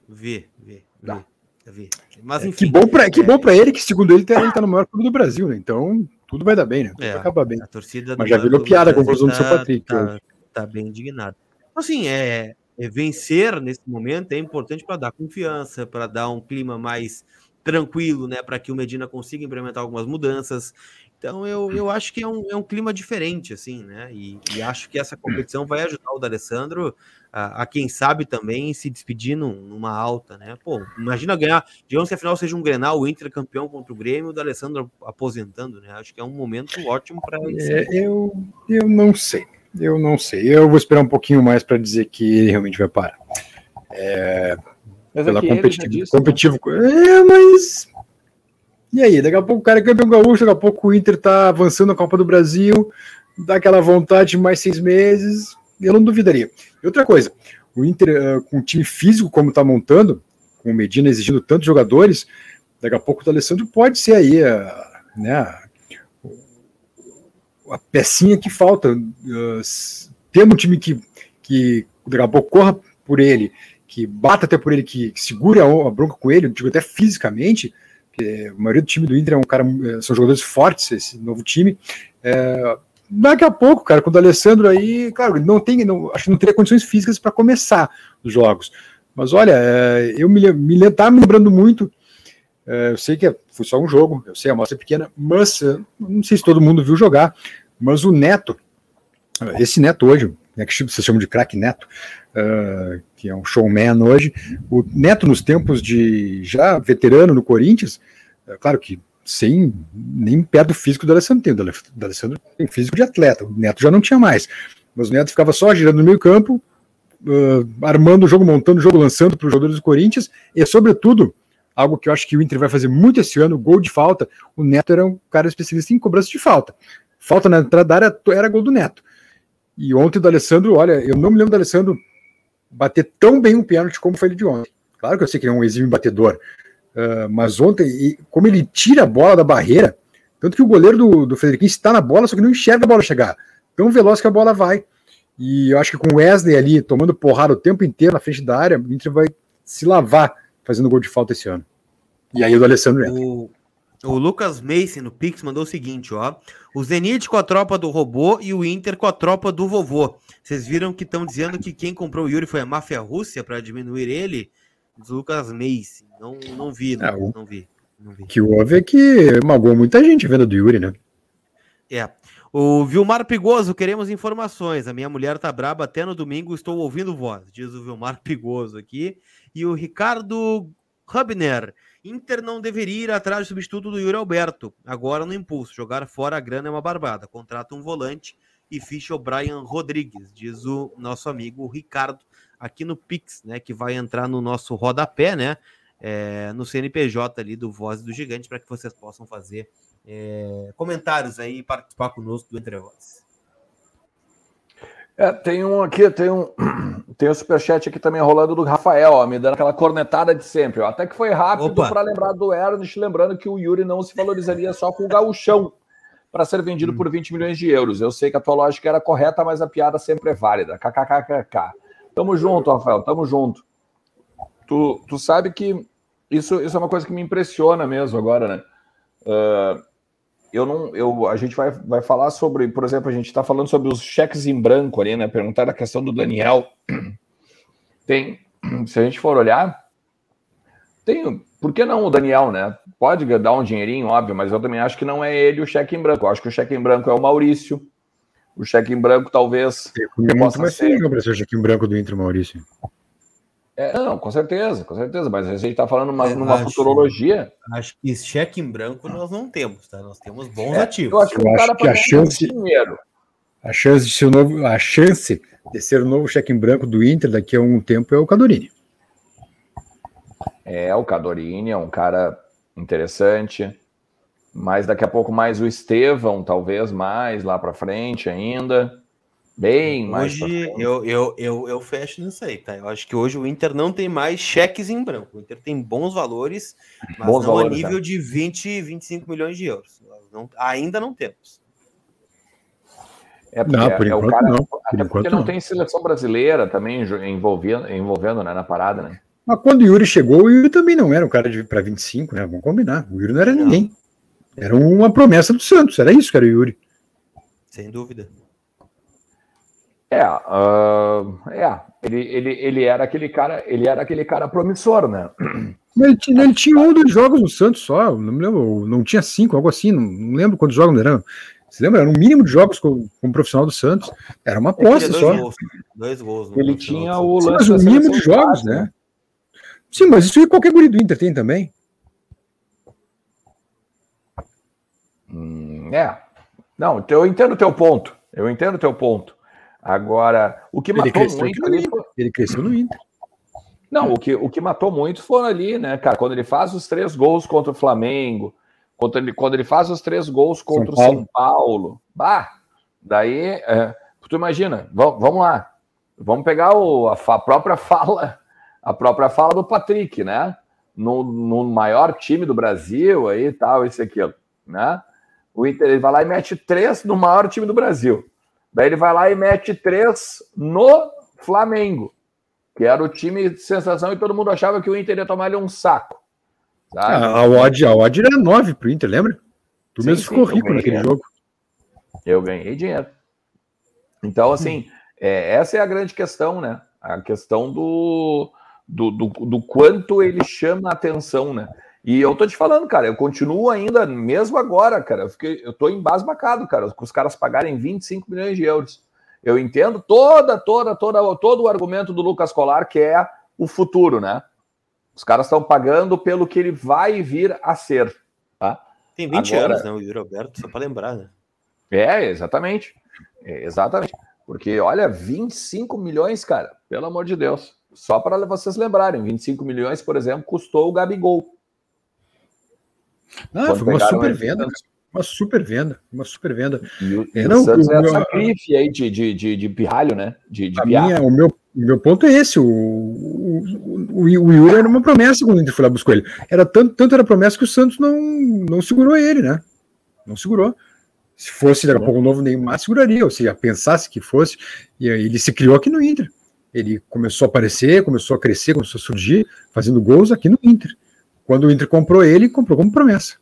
Speaker 2: Vi, vi, vi. vi. Mas
Speaker 3: enfim. É, que bom para que é... bom para ele que segundo ele ele tá no maior clube do Brasil, né? Então tudo vai dar bem, né? Tudo
Speaker 2: é,
Speaker 3: vai acabar bem.
Speaker 2: A torcida
Speaker 3: Mas já virou piada a conclusão tá, do seu Patrick.
Speaker 2: Tá, tá bem indignado. Assim, é, é, vencer nesse momento é importante para dar confiança, para dar um clima mais tranquilo, né? Para que o Medina consiga implementar algumas mudanças. Então eu, eu acho que é um, é um clima diferente, assim, né? E, e acho que essa competição vai ajudar o D'Alessandro a, a, quem sabe também se despedir num, numa alta, né? Pô, imagina ganhar, digamos que afinal seja um Grenal, o Inter campeão contra o Grêmio, o D'Alessandro aposentando, né? Acho que é um momento ótimo para
Speaker 3: ele. É, eu, eu não sei. Eu não sei. Eu vou esperar um pouquinho mais para dizer que ele realmente vai parar. É, mas pela é competitivo, competitivo. Né? É, mas. E aí? Daqui a pouco o cara é campeão gaúcho, daqui a pouco o Inter tá avançando na Copa do Brasil, dá aquela vontade de mais seis meses. Eu não duvidaria. E outra coisa, o Inter, uh, com um time físico como está montando, com o Medina exigindo tantos jogadores, daqui a pouco o Alessandro pode ser aí uh, né, a pecinha que falta, uh, um time que, que daqui a pouco corra por ele, que bata até por ele, que, que segure a, a, bronca com ele, digo até fisicamente, porque a maioria do time do Inter é um cara, eh, são jogadores fortes, esse novo time. É, daqui a pouco, cara, com o Alessandro aí, claro, não tem, não, acho que não teria condições físicas para começar os jogos. Mas olha, é, eu me, me tá me lembrando muito é, eu sei que é, foi só um jogo, eu sei, a amostra é pequena, mas não sei se todo mundo viu jogar, mas o Neto, esse Neto hoje, né, que vocês chamam de craque Neto, uh, que é um showman hoje, o Neto nos tempos de já veterano no Corinthians, é claro que sem nem perto do físico do Alessandro, tem, do Alessandro tem físico de atleta, o Neto já não tinha mais, mas o Neto ficava só girando no meio campo, uh, armando o jogo, montando o jogo, lançando para os jogadores do Corinthians, e sobretudo algo que eu acho que o Inter vai fazer muito esse ano, gol de falta. O Neto era um cara especialista em cobrança de falta. Falta na entrada da área era gol do Neto. E ontem do Alessandro, olha, eu não me lembro do Alessandro bater tão bem um pênalti como foi ele de ontem. Claro que eu sei que ele é um exímio batedor, uh, mas ontem, como ele tira a bola da barreira, tanto que o goleiro do, do Frederiquinho está na bola, só que não enxerga a bola chegar. Tão veloz que a bola vai. E eu acho que com o Wesley ali tomando porrada o tempo inteiro na frente da área, o Inter vai se lavar fazendo gol de falta esse ano. E aí o do Alessandro entra.
Speaker 2: O, o Lucas Mason no Pix mandou o seguinte, ó. O Zenit com a tropa do robô e o Inter com a tropa do vovô. Vocês viram que estão dizendo que quem comprou o Yuri foi a máfia Rússia para diminuir ele? O Lucas Mason. Não, não vi, não, é, o, não vi. Não vi.
Speaker 3: Que houve é que magoou muita gente vendo do Yuri, né?
Speaker 2: É. O Vilmar Pigoso, queremos informações. A minha mulher tá braba até no domingo, estou ouvindo voz, diz o Vilmar Pigoso aqui. E o Ricardo Hubner. Inter não deveria ir atrás do substituto do Yuri Alberto. Agora no impulso. Jogar fora a grana é uma barbada. Contrata um volante e ficha o Brian Rodrigues, diz o nosso amigo Ricardo aqui no Pix, né? Que vai entrar no nosso rodapé, né? É, no CNPJ ali do Voz do Gigante, para que vocês possam fazer é, comentários aí e participar conosco do Entre Vozes.
Speaker 1: É, tem um aqui, tem um, tem um superchat aqui também rolando do Rafael, ó, me dando aquela cornetada de sempre. Ó. Até que foi rápido para lembrar do Ernest, lembrando que o Yuri não se valorizaria só com o gauchão para ser vendido hum. por 20 milhões de euros. Eu sei que a tua lógica era correta, mas a piada sempre é válida. KKKKK. Tamo junto, Rafael, tamo junto. Tu, tu sabe que isso, isso é uma coisa que me impressiona mesmo agora, né? Uh, eu não, eu, a gente vai, vai falar sobre, por exemplo, a gente está falando sobre os cheques em branco ali, né? Perguntar a questão do Daniel. Tem, se a gente for olhar, tem, por que não o Daniel, né? Pode dar um dinheirinho, óbvio, mas eu também acho que não é ele o cheque em branco. Eu acho que o cheque em branco é o Maurício. O cheque em branco talvez.
Speaker 3: É muito mais ser para ser o cheque em branco do Inter, Maurício.
Speaker 1: É, não, com certeza, com certeza, mas a gente está falando uma, numa acho, futurologia.
Speaker 2: Acho que cheque em branco nós não temos, tá? Nós temos bons é, ativos.
Speaker 3: Eu acho que, eu acho que a chance, dinheiro. a chance de ser o novo, a chance de ser o novo cheque em branco do Inter daqui a um tempo é o Cadorini.
Speaker 1: É, o Cadorini é um cara interessante, mas daqui a pouco mais o Estevão, talvez mais lá para frente ainda. Bem mais.
Speaker 2: Hoje eu, eu, eu, eu fecho nisso aí, tá? Eu acho que hoje o Inter não tem mais cheques em branco. O Inter tem bons valores, mas bons não valores, a nível é. de 20, 25 milhões de euros. Não, ainda não temos.
Speaker 1: É porque não, por é, enquanto, é cara, não. Por até porque não, não tem seleção brasileira também envolvendo, envolvendo né, na parada, né?
Speaker 3: Mas quando o Yuri chegou, o Yuri também não era um cara para 25, né? Vamos combinar. O Yuri não era não. ninguém. Era uma promessa do Santos, era isso que era o Yuri.
Speaker 2: Sem dúvida.
Speaker 1: É, uh, é ele, ele, ele era aquele cara, ele era aquele cara promissor, né?
Speaker 3: Ele, ele tinha um dos jogos no Santos só, não me lembro, não tinha cinco, algo assim, não, não lembro quantos jogos eram. Você lembra? Era um mínimo de jogos como, como profissional do Santos. Era uma aposta só.
Speaker 2: Gols, dois gols.
Speaker 1: Ele tinha o
Speaker 3: lance. Sim, mas o mínimo de jogos, né? Sim, mas isso aí qualquer guri do Inter tem também.
Speaker 1: Hum, é. Não, eu entendo o teu ponto. Eu entendo o teu ponto. Agora, o que
Speaker 3: ele matou muito. Ali, foi... Ele cresceu no Inter.
Speaker 1: Não, o que, o que matou muito foi ali, né, cara? Quando ele faz os três gols contra o Flamengo, quando ele, quando ele faz os três gols contra São o São Paulo. Bah, daí, é, tu imagina, vamos lá. Vamos pegar o, a, a, própria fala, a própria fala do Patrick, né? No, no maior time do Brasil aí tal, isso e aquilo, né? O Inter ele vai lá e mete três no maior time do Brasil. Daí ele vai lá e mete três no Flamengo, que era o time de sensação e todo mundo achava que o Inter ia tomar ali um saco.
Speaker 3: Sabe? A, odd, a odd era 9 pro Inter, lembra? Tu sim, mesmo ficou rico naquele jogo.
Speaker 1: Eu ganhei dinheiro. Então, assim, é, essa é a grande questão, né? A questão do, do, do, do quanto ele chama a atenção, né? E eu tô te falando, cara, eu continuo ainda, mesmo agora, cara, eu, fiquei, eu tô embasbacado, cara, com os caras pagarem 25 milhões de euros. Eu entendo toda, toda, toda, todo o argumento do Lucas Colar, que é o futuro, né? Os caras estão pagando pelo que ele vai vir a ser. Tá?
Speaker 2: Tem 20 agora, anos, né? O Yuri Alberto, só para lembrar, né?
Speaker 1: É, exatamente. É, exatamente. Porque, olha, 25 milhões, cara, pelo amor de Deus. Só para vocês lembrarem, 25 milhões, por exemplo, custou o Gabigol.
Speaker 3: Ah, foi uma super venda, uma super venda, uma super venda.
Speaker 1: E o, é, não, o Santos o, é essa grife aí de, de, de, de pirralho, né? De, de
Speaker 3: minha, o, meu, o meu ponto é esse, o, o, o, o Yuri era uma promessa quando a gente foi lá buscar ele. Era tanto, tanto era promessa que o Santos não, não segurou ele, né? Não segurou. Se fosse daqui a pouco novo Neymar, seguraria, ou seja, pensasse que fosse, e ele se criou aqui no Inter. Ele começou a aparecer, começou a crescer, começou a surgir, fazendo gols aqui no Inter. Quando o Inter comprou ele, comprou como promessa.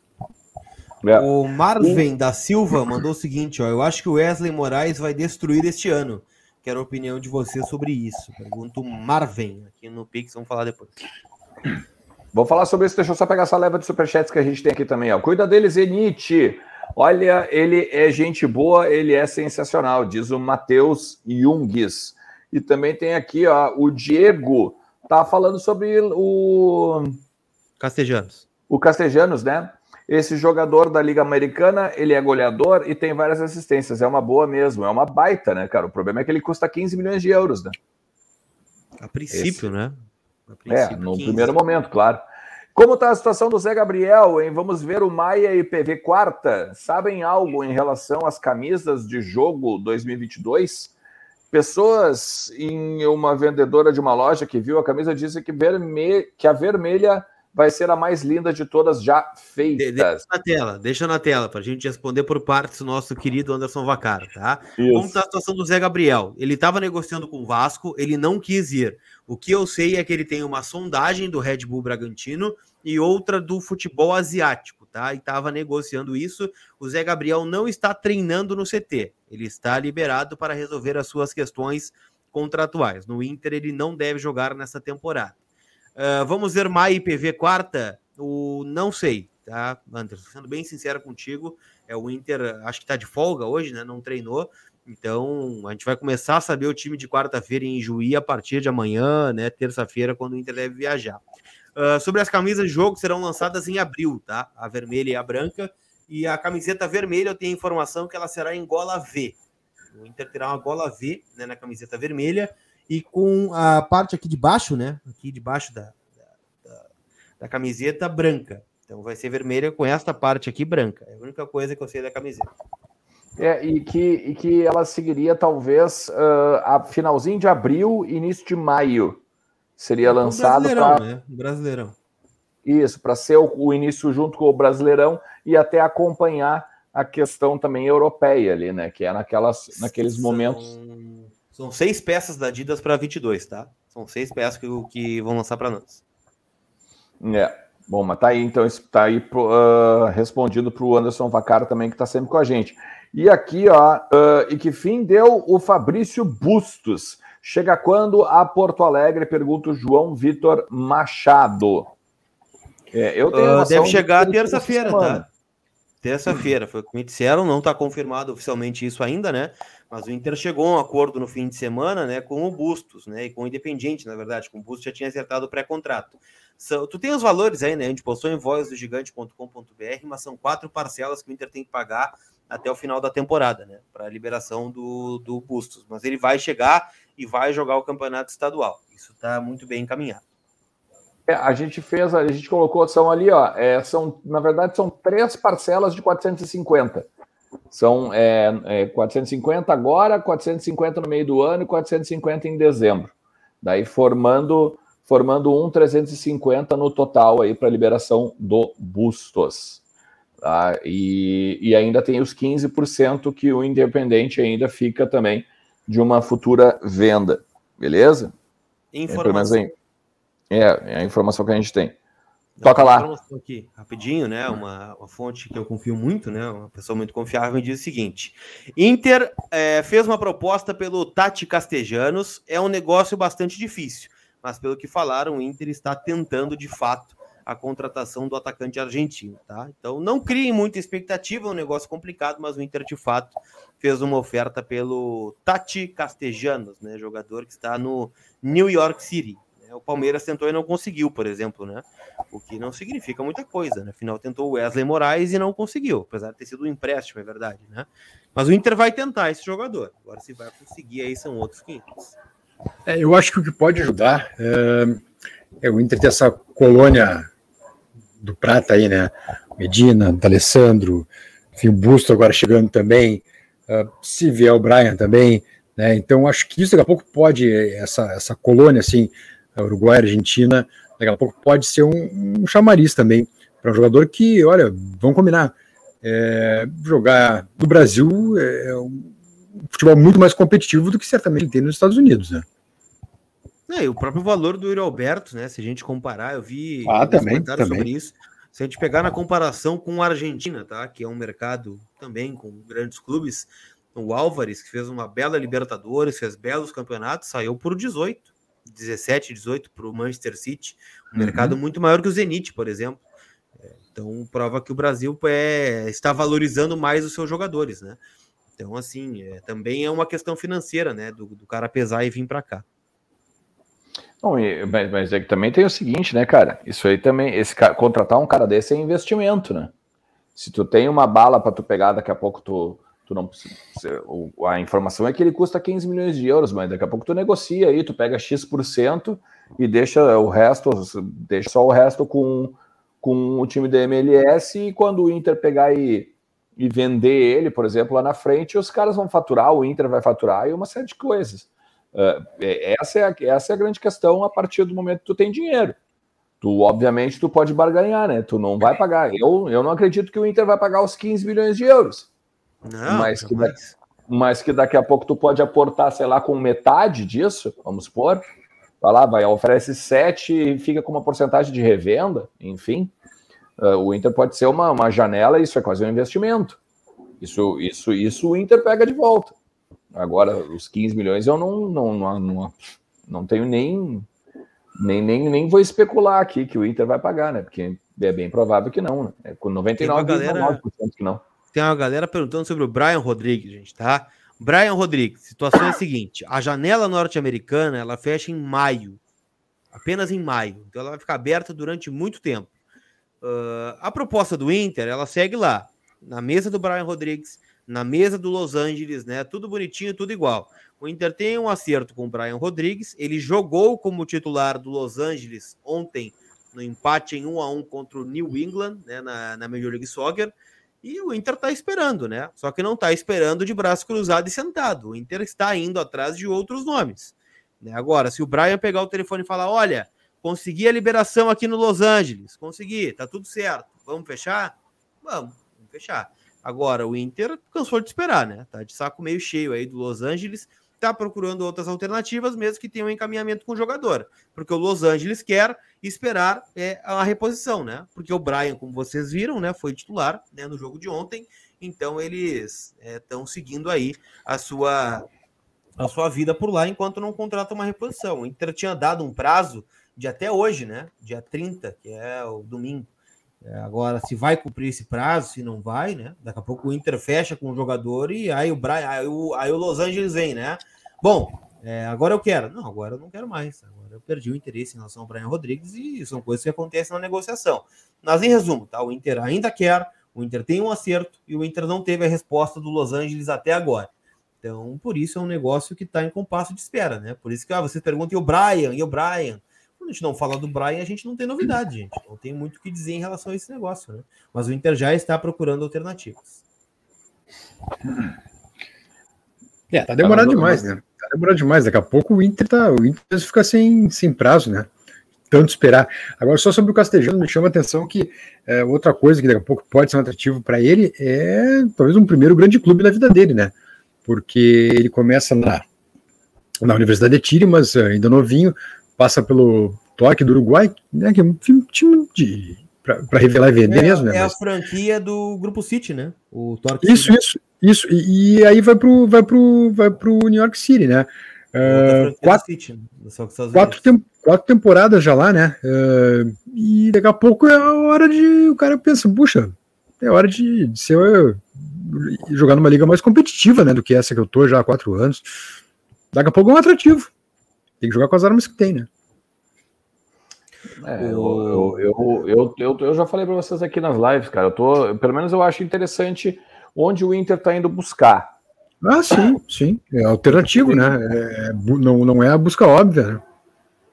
Speaker 2: É. O Marvin da Silva mandou o seguinte: ó, eu acho que o Wesley Moraes vai destruir este ano. Quero a opinião de você sobre isso. Pergunto Marvin aqui no Pix, vamos falar depois.
Speaker 1: Vou falar sobre isso, deixa eu só pegar essa leva de superchats que a gente tem aqui também. Ó. Cuida dele, Zenit. Olha, ele é gente boa, ele é sensacional, diz o Matheus Jungues. E também tem aqui ó, o Diego, tá falando sobre o
Speaker 2: Castejanos.
Speaker 1: O Castejanos, né? Esse jogador da Liga Americana, ele é goleador e tem várias assistências. É uma boa mesmo, é uma baita, né, cara? O problema é que ele custa 15 milhões de euros, né?
Speaker 2: A princípio, Esse... né?
Speaker 1: A é, princípio, é, no 15. primeiro momento, claro. Como está a situação do Zé Gabriel, hein? Vamos ver o Maia e PV quarta. Sabem algo em relação às camisas de jogo 2022? Pessoas em uma vendedora de uma loja que viu a camisa disse que, verme... que a vermelha vai ser a mais linda de todas já feitas.
Speaker 2: deixa na tela, deixa na tela, para a gente responder por partes o nosso querido Anderson Vacara, tá? Isso. Como está a situação do Zé Gabriel? Ele estava negociando com o Vasco, ele não quis ir. O que eu sei é que ele tem uma sondagem do Red Bull Bragantino e outra do futebol asiático, tá? E estava negociando isso. O Zé Gabriel não está treinando no CT, ele está liberado para resolver as suas questões contratuais. No Inter, ele não deve jogar nessa temporada. Uh, vamos ver Mai PV quarta? O não sei, tá, Anderson? Sendo bem sincero contigo, é o Inter, acho que tá de folga hoje, né? Não treinou. Então, a gente vai começar a saber o time de quarta-feira em Juí a partir de amanhã, né? Terça-feira, quando o Inter deve viajar. Uh, sobre as camisas de jogo, serão lançadas em abril, tá? A vermelha e a branca. E a camiseta vermelha, eu tenho informação que ela será em gola V. O Inter terá uma gola V né, na camiseta vermelha e com a parte aqui de baixo, né? Aqui debaixo da, da, da, camiseta branca. Então vai ser vermelha com esta parte aqui branca. É a única coisa que eu sei da camiseta.
Speaker 1: É, e que, e que ela seguiria talvez uh, a finalzinho de abril, início de maio. Seria é, lançado
Speaker 2: para. Né? Brasileirão.
Speaker 1: Isso, para ser o, o, início junto com o Brasileirão e até acompanhar a questão também europeia ali, né? Que é naquelas, naqueles momentos
Speaker 2: são seis peças da Adidas para 22, tá? São seis peças que, que vão lançar para nós.
Speaker 1: É. Bom, mas tá aí, então, tá aí uh, respondido para o Anderson Vacara também, que está sempre com a gente. E aqui, ó, uh, e que fim deu o Fabrício Bustos? Chega quando a Porto Alegre? Pergunta o João Vitor Machado.
Speaker 2: É, eu tenho uh, deve chegar terça-feira, tá? Terça-feira, foi o que me disseram, não está confirmado oficialmente isso ainda, né? Mas o Inter chegou a um acordo no fim de semana, né, com o Bustos, né, e com o Independiente, na verdade, com o Bustos já tinha acertado o pré-contrato. Tu tem os valores aí, né? A gente postou em vozdogigante.com.br, mas são quatro parcelas que o Inter tem que pagar até o final da temporada, né? Para a liberação do, do Bustos. Mas ele vai chegar e vai jogar o campeonato estadual. Isso está muito bem encaminhado.
Speaker 1: É, a gente fez, a gente colocou, são ali, ó, é, são, na verdade, são três parcelas de 450. São é, é, 450 agora, 450 no meio do ano e 450 em dezembro. Daí formando formando um 350 no total aí para liberação do Bustos. Tá? E, e ainda tem os 15% que o Independente ainda fica também de uma futura venda. Beleza?
Speaker 2: Informação. É,
Speaker 1: é a informação que a gente tem. Toca lá.
Speaker 2: Aqui, rapidinho, né? Uma, uma, fonte que eu confio muito, né? Uma pessoa muito confiável me diz o seguinte: Inter é, fez uma proposta pelo Tati Castejanos, é um negócio bastante difícil, mas pelo que falaram, o Inter está tentando de fato a contratação do atacante argentino, tá? Então não criem muita expectativa, é um negócio complicado, mas o Inter de fato fez uma oferta pelo Tati Castejanos, né? Jogador que está no New York City. O Palmeiras tentou e não conseguiu, por exemplo, né? O que não significa muita coisa, né? Afinal, tentou o Wesley Moraes e não conseguiu, apesar de ter sido um empréstimo, é verdade, né? Mas o Inter vai tentar esse jogador. Agora, se vai conseguir, aí são outros 500.
Speaker 3: É, eu acho que o que pode ajudar é, é o Inter ter essa colônia do Prata aí, né? Medina, D'Alessandro, enfim, o Busto agora chegando também, uh, se vier o Brian também, né? Então acho que isso daqui a pouco pode, essa, essa colônia assim, Uruguai, Argentina, daqui a pouco pode ser um, um chamariz também para um jogador que, olha, vamos combinar, é, jogar no Brasil é um futebol muito mais competitivo do que certamente tem nos Estados Unidos, né?
Speaker 2: É, e o próprio valor do Yuri Alberto, né? Se a gente comparar, eu vi
Speaker 3: ah, também, também. sobre
Speaker 2: isso. Se a gente pegar na comparação com a Argentina, tá? Que é um mercado também com grandes clubes, o Álvares, que fez uma bela Libertadores, fez belos campeonatos, saiu por 18. 17, 18 para o Manchester City, um uhum. mercado muito maior que o Zenit, por exemplo. É, então prova que o Brasil é, está valorizando mais os seus jogadores, né? Então, assim, é, também é uma questão financeira, né? Do, do cara pesar e vir para cá.
Speaker 1: Bom, mas, mas é que também tem o seguinte, né, cara? Isso aí também, esse contratar um cara desse é investimento, né? Se tu tem uma bala para tu pegar, daqui a pouco tu Tu não a informação é que ele custa 15 milhões de euros, mas daqui a pouco tu negocia aí, tu pega X% e deixa o resto, deixa só o resto com, com o time da MLS e quando o Inter pegar e, e vender ele, por exemplo, lá na frente, os caras vão faturar, o Inter vai faturar e uma série de coisas. Uh, essa, é a, essa é a grande questão a partir do momento que tu tem dinheiro. tu obviamente tu pode barganhar, né? Tu não vai pagar. Eu, eu não acredito que o Inter vai pagar os 15 milhões de euros. Não, mas que, daqui, mas que daqui a pouco tu pode aportar, sei lá, com metade disso, vamos supor. Vai lá, vai, oferece 7 e fica com uma porcentagem de revenda, enfim. Uh, o Inter pode ser uma, uma janela, isso é quase um investimento. Isso, isso, isso o Inter pega de volta. Agora, os 15 milhões eu não, não, não, não, não tenho nem nem, nem, nem vou especular aqui que o Inter vai pagar, né? Porque é bem provável que não, né? É com 99% galera,
Speaker 2: que não. Tem uma galera perguntando sobre o Brian Rodrigues, gente, tá? Brian Rodrigues, situação é a seguinte: a janela norte-americana ela fecha em maio, apenas em maio, então ela vai ficar aberta durante muito tempo. Uh, a proposta do Inter, ela segue lá, na mesa do Brian Rodrigues, na mesa do Los Angeles, né? Tudo bonitinho, tudo igual. O Inter tem um acerto com o Brian Rodrigues. Ele jogou como titular do Los Angeles ontem no empate em 1 a 1 contra o New England, né, na, na Major League Soccer. E o Inter está esperando, né? Só que não está esperando de braço cruzado e sentado. O Inter está indo atrás de outros nomes. Né? Agora, se o Brian pegar o telefone e falar: olha, consegui a liberação aqui no Los Angeles, consegui, tá tudo certo, vamos fechar? Vamos, vamos fechar. Agora, o Inter cansou de esperar, né? Tá de saco meio cheio aí do Los Angeles está procurando outras alternativas, mesmo que tenha um encaminhamento com o jogador. Porque o Los Angeles quer esperar é, a reposição, né? Porque o Brian, como vocês viram, né, foi titular né, no jogo de ontem. Então eles estão é, seguindo aí a sua, a sua vida por lá enquanto não contratam uma reposição. O Inter tinha dado um prazo de até hoje, né? Dia 30, que é o domingo. É, agora, se vai cumprir esse prazo, se não vai, né? Daqui a pouco o Inter fecha com o jogador e aí o, Brian, aí o, aí o Los Angeles vem, né? Bom, é, agora eu quero. Não, agora eu não quero mais. Agora eu perdi o interesse em relação ao Brian Rodrigues e são coisas que acontecem na negociação. Mas em resumo, tá? O Inter ainda quer, o Inter tem um acerto e o Inter não teve a resposta do Los Angeles até agora. Então, por isso é um negócio que está em compasso de espera, né? Por isso que ah, vocês perguntam, e o Brian? E o Brian? Quando a gente não fala do Brian, a gente não tem novidade, gente. Não tem muito o que dizer em relação a esse negócio, né? Mas o Inter já está procurando alternativas.
Speaker 3: É, tá demorando demais, né? Tá demorando demais. Daqui a pouco o Inter tá. O Inter fica sem, sem prazo, né? Tanto esperar. Agora, só sobre o Castejano, me chama a atenção que é, outra coisa que daqui a pouco pode ser um atrativo para ele é talvez um primeiro grande clube da vida dele, né? Porque ele começa na, na Universidade de Tire, mas é, ainda novinho, passa pelo Torque do Uruguai, né, que é um time de para revelar e vender
Speaker 2: é,
Speaker 3: mesmo, né?
Speaker 2: É mas... a franquia do Grupo City, né?
Speaker 3: O Torque Isso, City. isso, isso. E, e, aí vai pro vai pro vai pro New York City, né? Uh, quatro, City, quatro, tem, quatro temporadas já lá, né? Uh, e daqui a pouco é a hora de o cara pensa, puxa, é hora de, de ser jogar numa liga mais competitiva, né? Do que essa que eu tô já há quatro anos. Daqui a pouco é um atrativo. Tem que jogar com as armas que tem, né?
Speaker 1: É, eu, eu, eu, eu, eu, já falei para vocês aqui nas lives, cara. Eu tô, pelo menos eu acho interessante onde o Inter está indo buscar.
Speaker 3: Ah, sim, sim. É alternativo, né? É, não, não é a busca óbvia, né?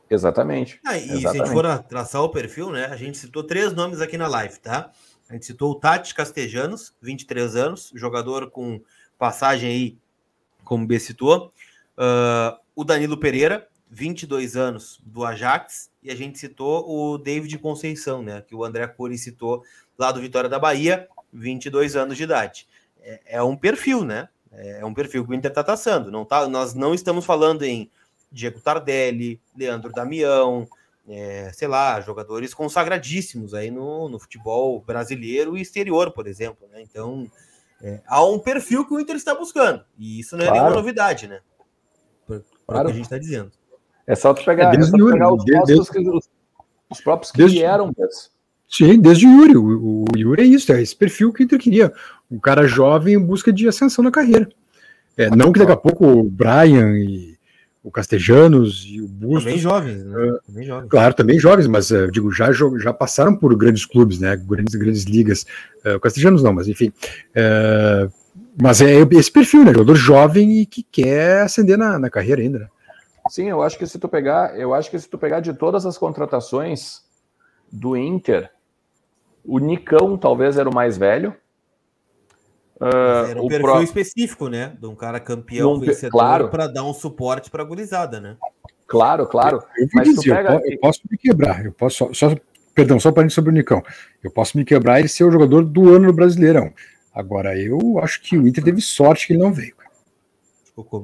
Speaker 1: Exatamente.
Speaker 2: Ah, e Exatamente. se a gente for traçar o perfil, né? A gente citou três nomes aqui na live, tá? A gente citou o Tati Castejanos, 23 anos, jogador com passagem aí, como B citou. Uh, o Danilo Pereira, 22 anos do Ajax, e a gente citou o David Conceição, né, que o André Cury citou lá do Vitória da Bahia, 22 anos de idade. É, é um perfil, né? É um perfil que o Inter está taçando. Não tá, nós não estamos falando em Diego Tardelli, Leandro Damião, é, sei lá, jogadores consagradíssimos aí no, no futebol brasileiro e exterior, por exemplo. Né? Então, é, há um perfil que o Inter está buscando. E isso não é claro. nenhuma novidade, né? Para claro. o que a gente está dizendo.
Speaker 1: É só tu pegar, é, é só tu pegar os, desde, os, os, próprios que desde, vieram. Mas...
Speaker 3: Sim, desde o Yuri. O, o, Yuri é isso, é esse perfil que o Inter queria. Um cara jovem em busca de ascensão na carreira. É, não que daqui a pouco o Brian e o Castejanos e o Bustos...
Speaker 2: Também jovens, né? Uh, também
Speaker 3: jovens. Claro, também jovens, mas uh, digo, já, já passaram por grandes clubes, né? Grandes, grandes ligas. Uh, o Castejanos não, mas enfim. mas é esse perfil, né? Jogador jovem e que quer ascender na, na carreira ainda, né?
Speaker 1: Sim, eu acho que se tu pegar, eu acho que se tu pegar de todas as contratações do Inter, o Nicão talvez era o mais velho.
Speaker 2: Uh, era um perfil pro... específico, né? De um cara campeão
Speaker 1: um, vencedor claro.
Speaker 2: para dar um suporte para a gurizada, né?
Speaker 1: Claro, claro.
Speaker 3: Eu, eu, dizer, pega... eu, eu, posso me quebrar, eu posso só, só perdão, só para gente sobre o Nicão. Eu posso me quebrar e ser o jogador do ano no Brasileirão. Agora, eu acho que o Inter teve sorte que ele não veio.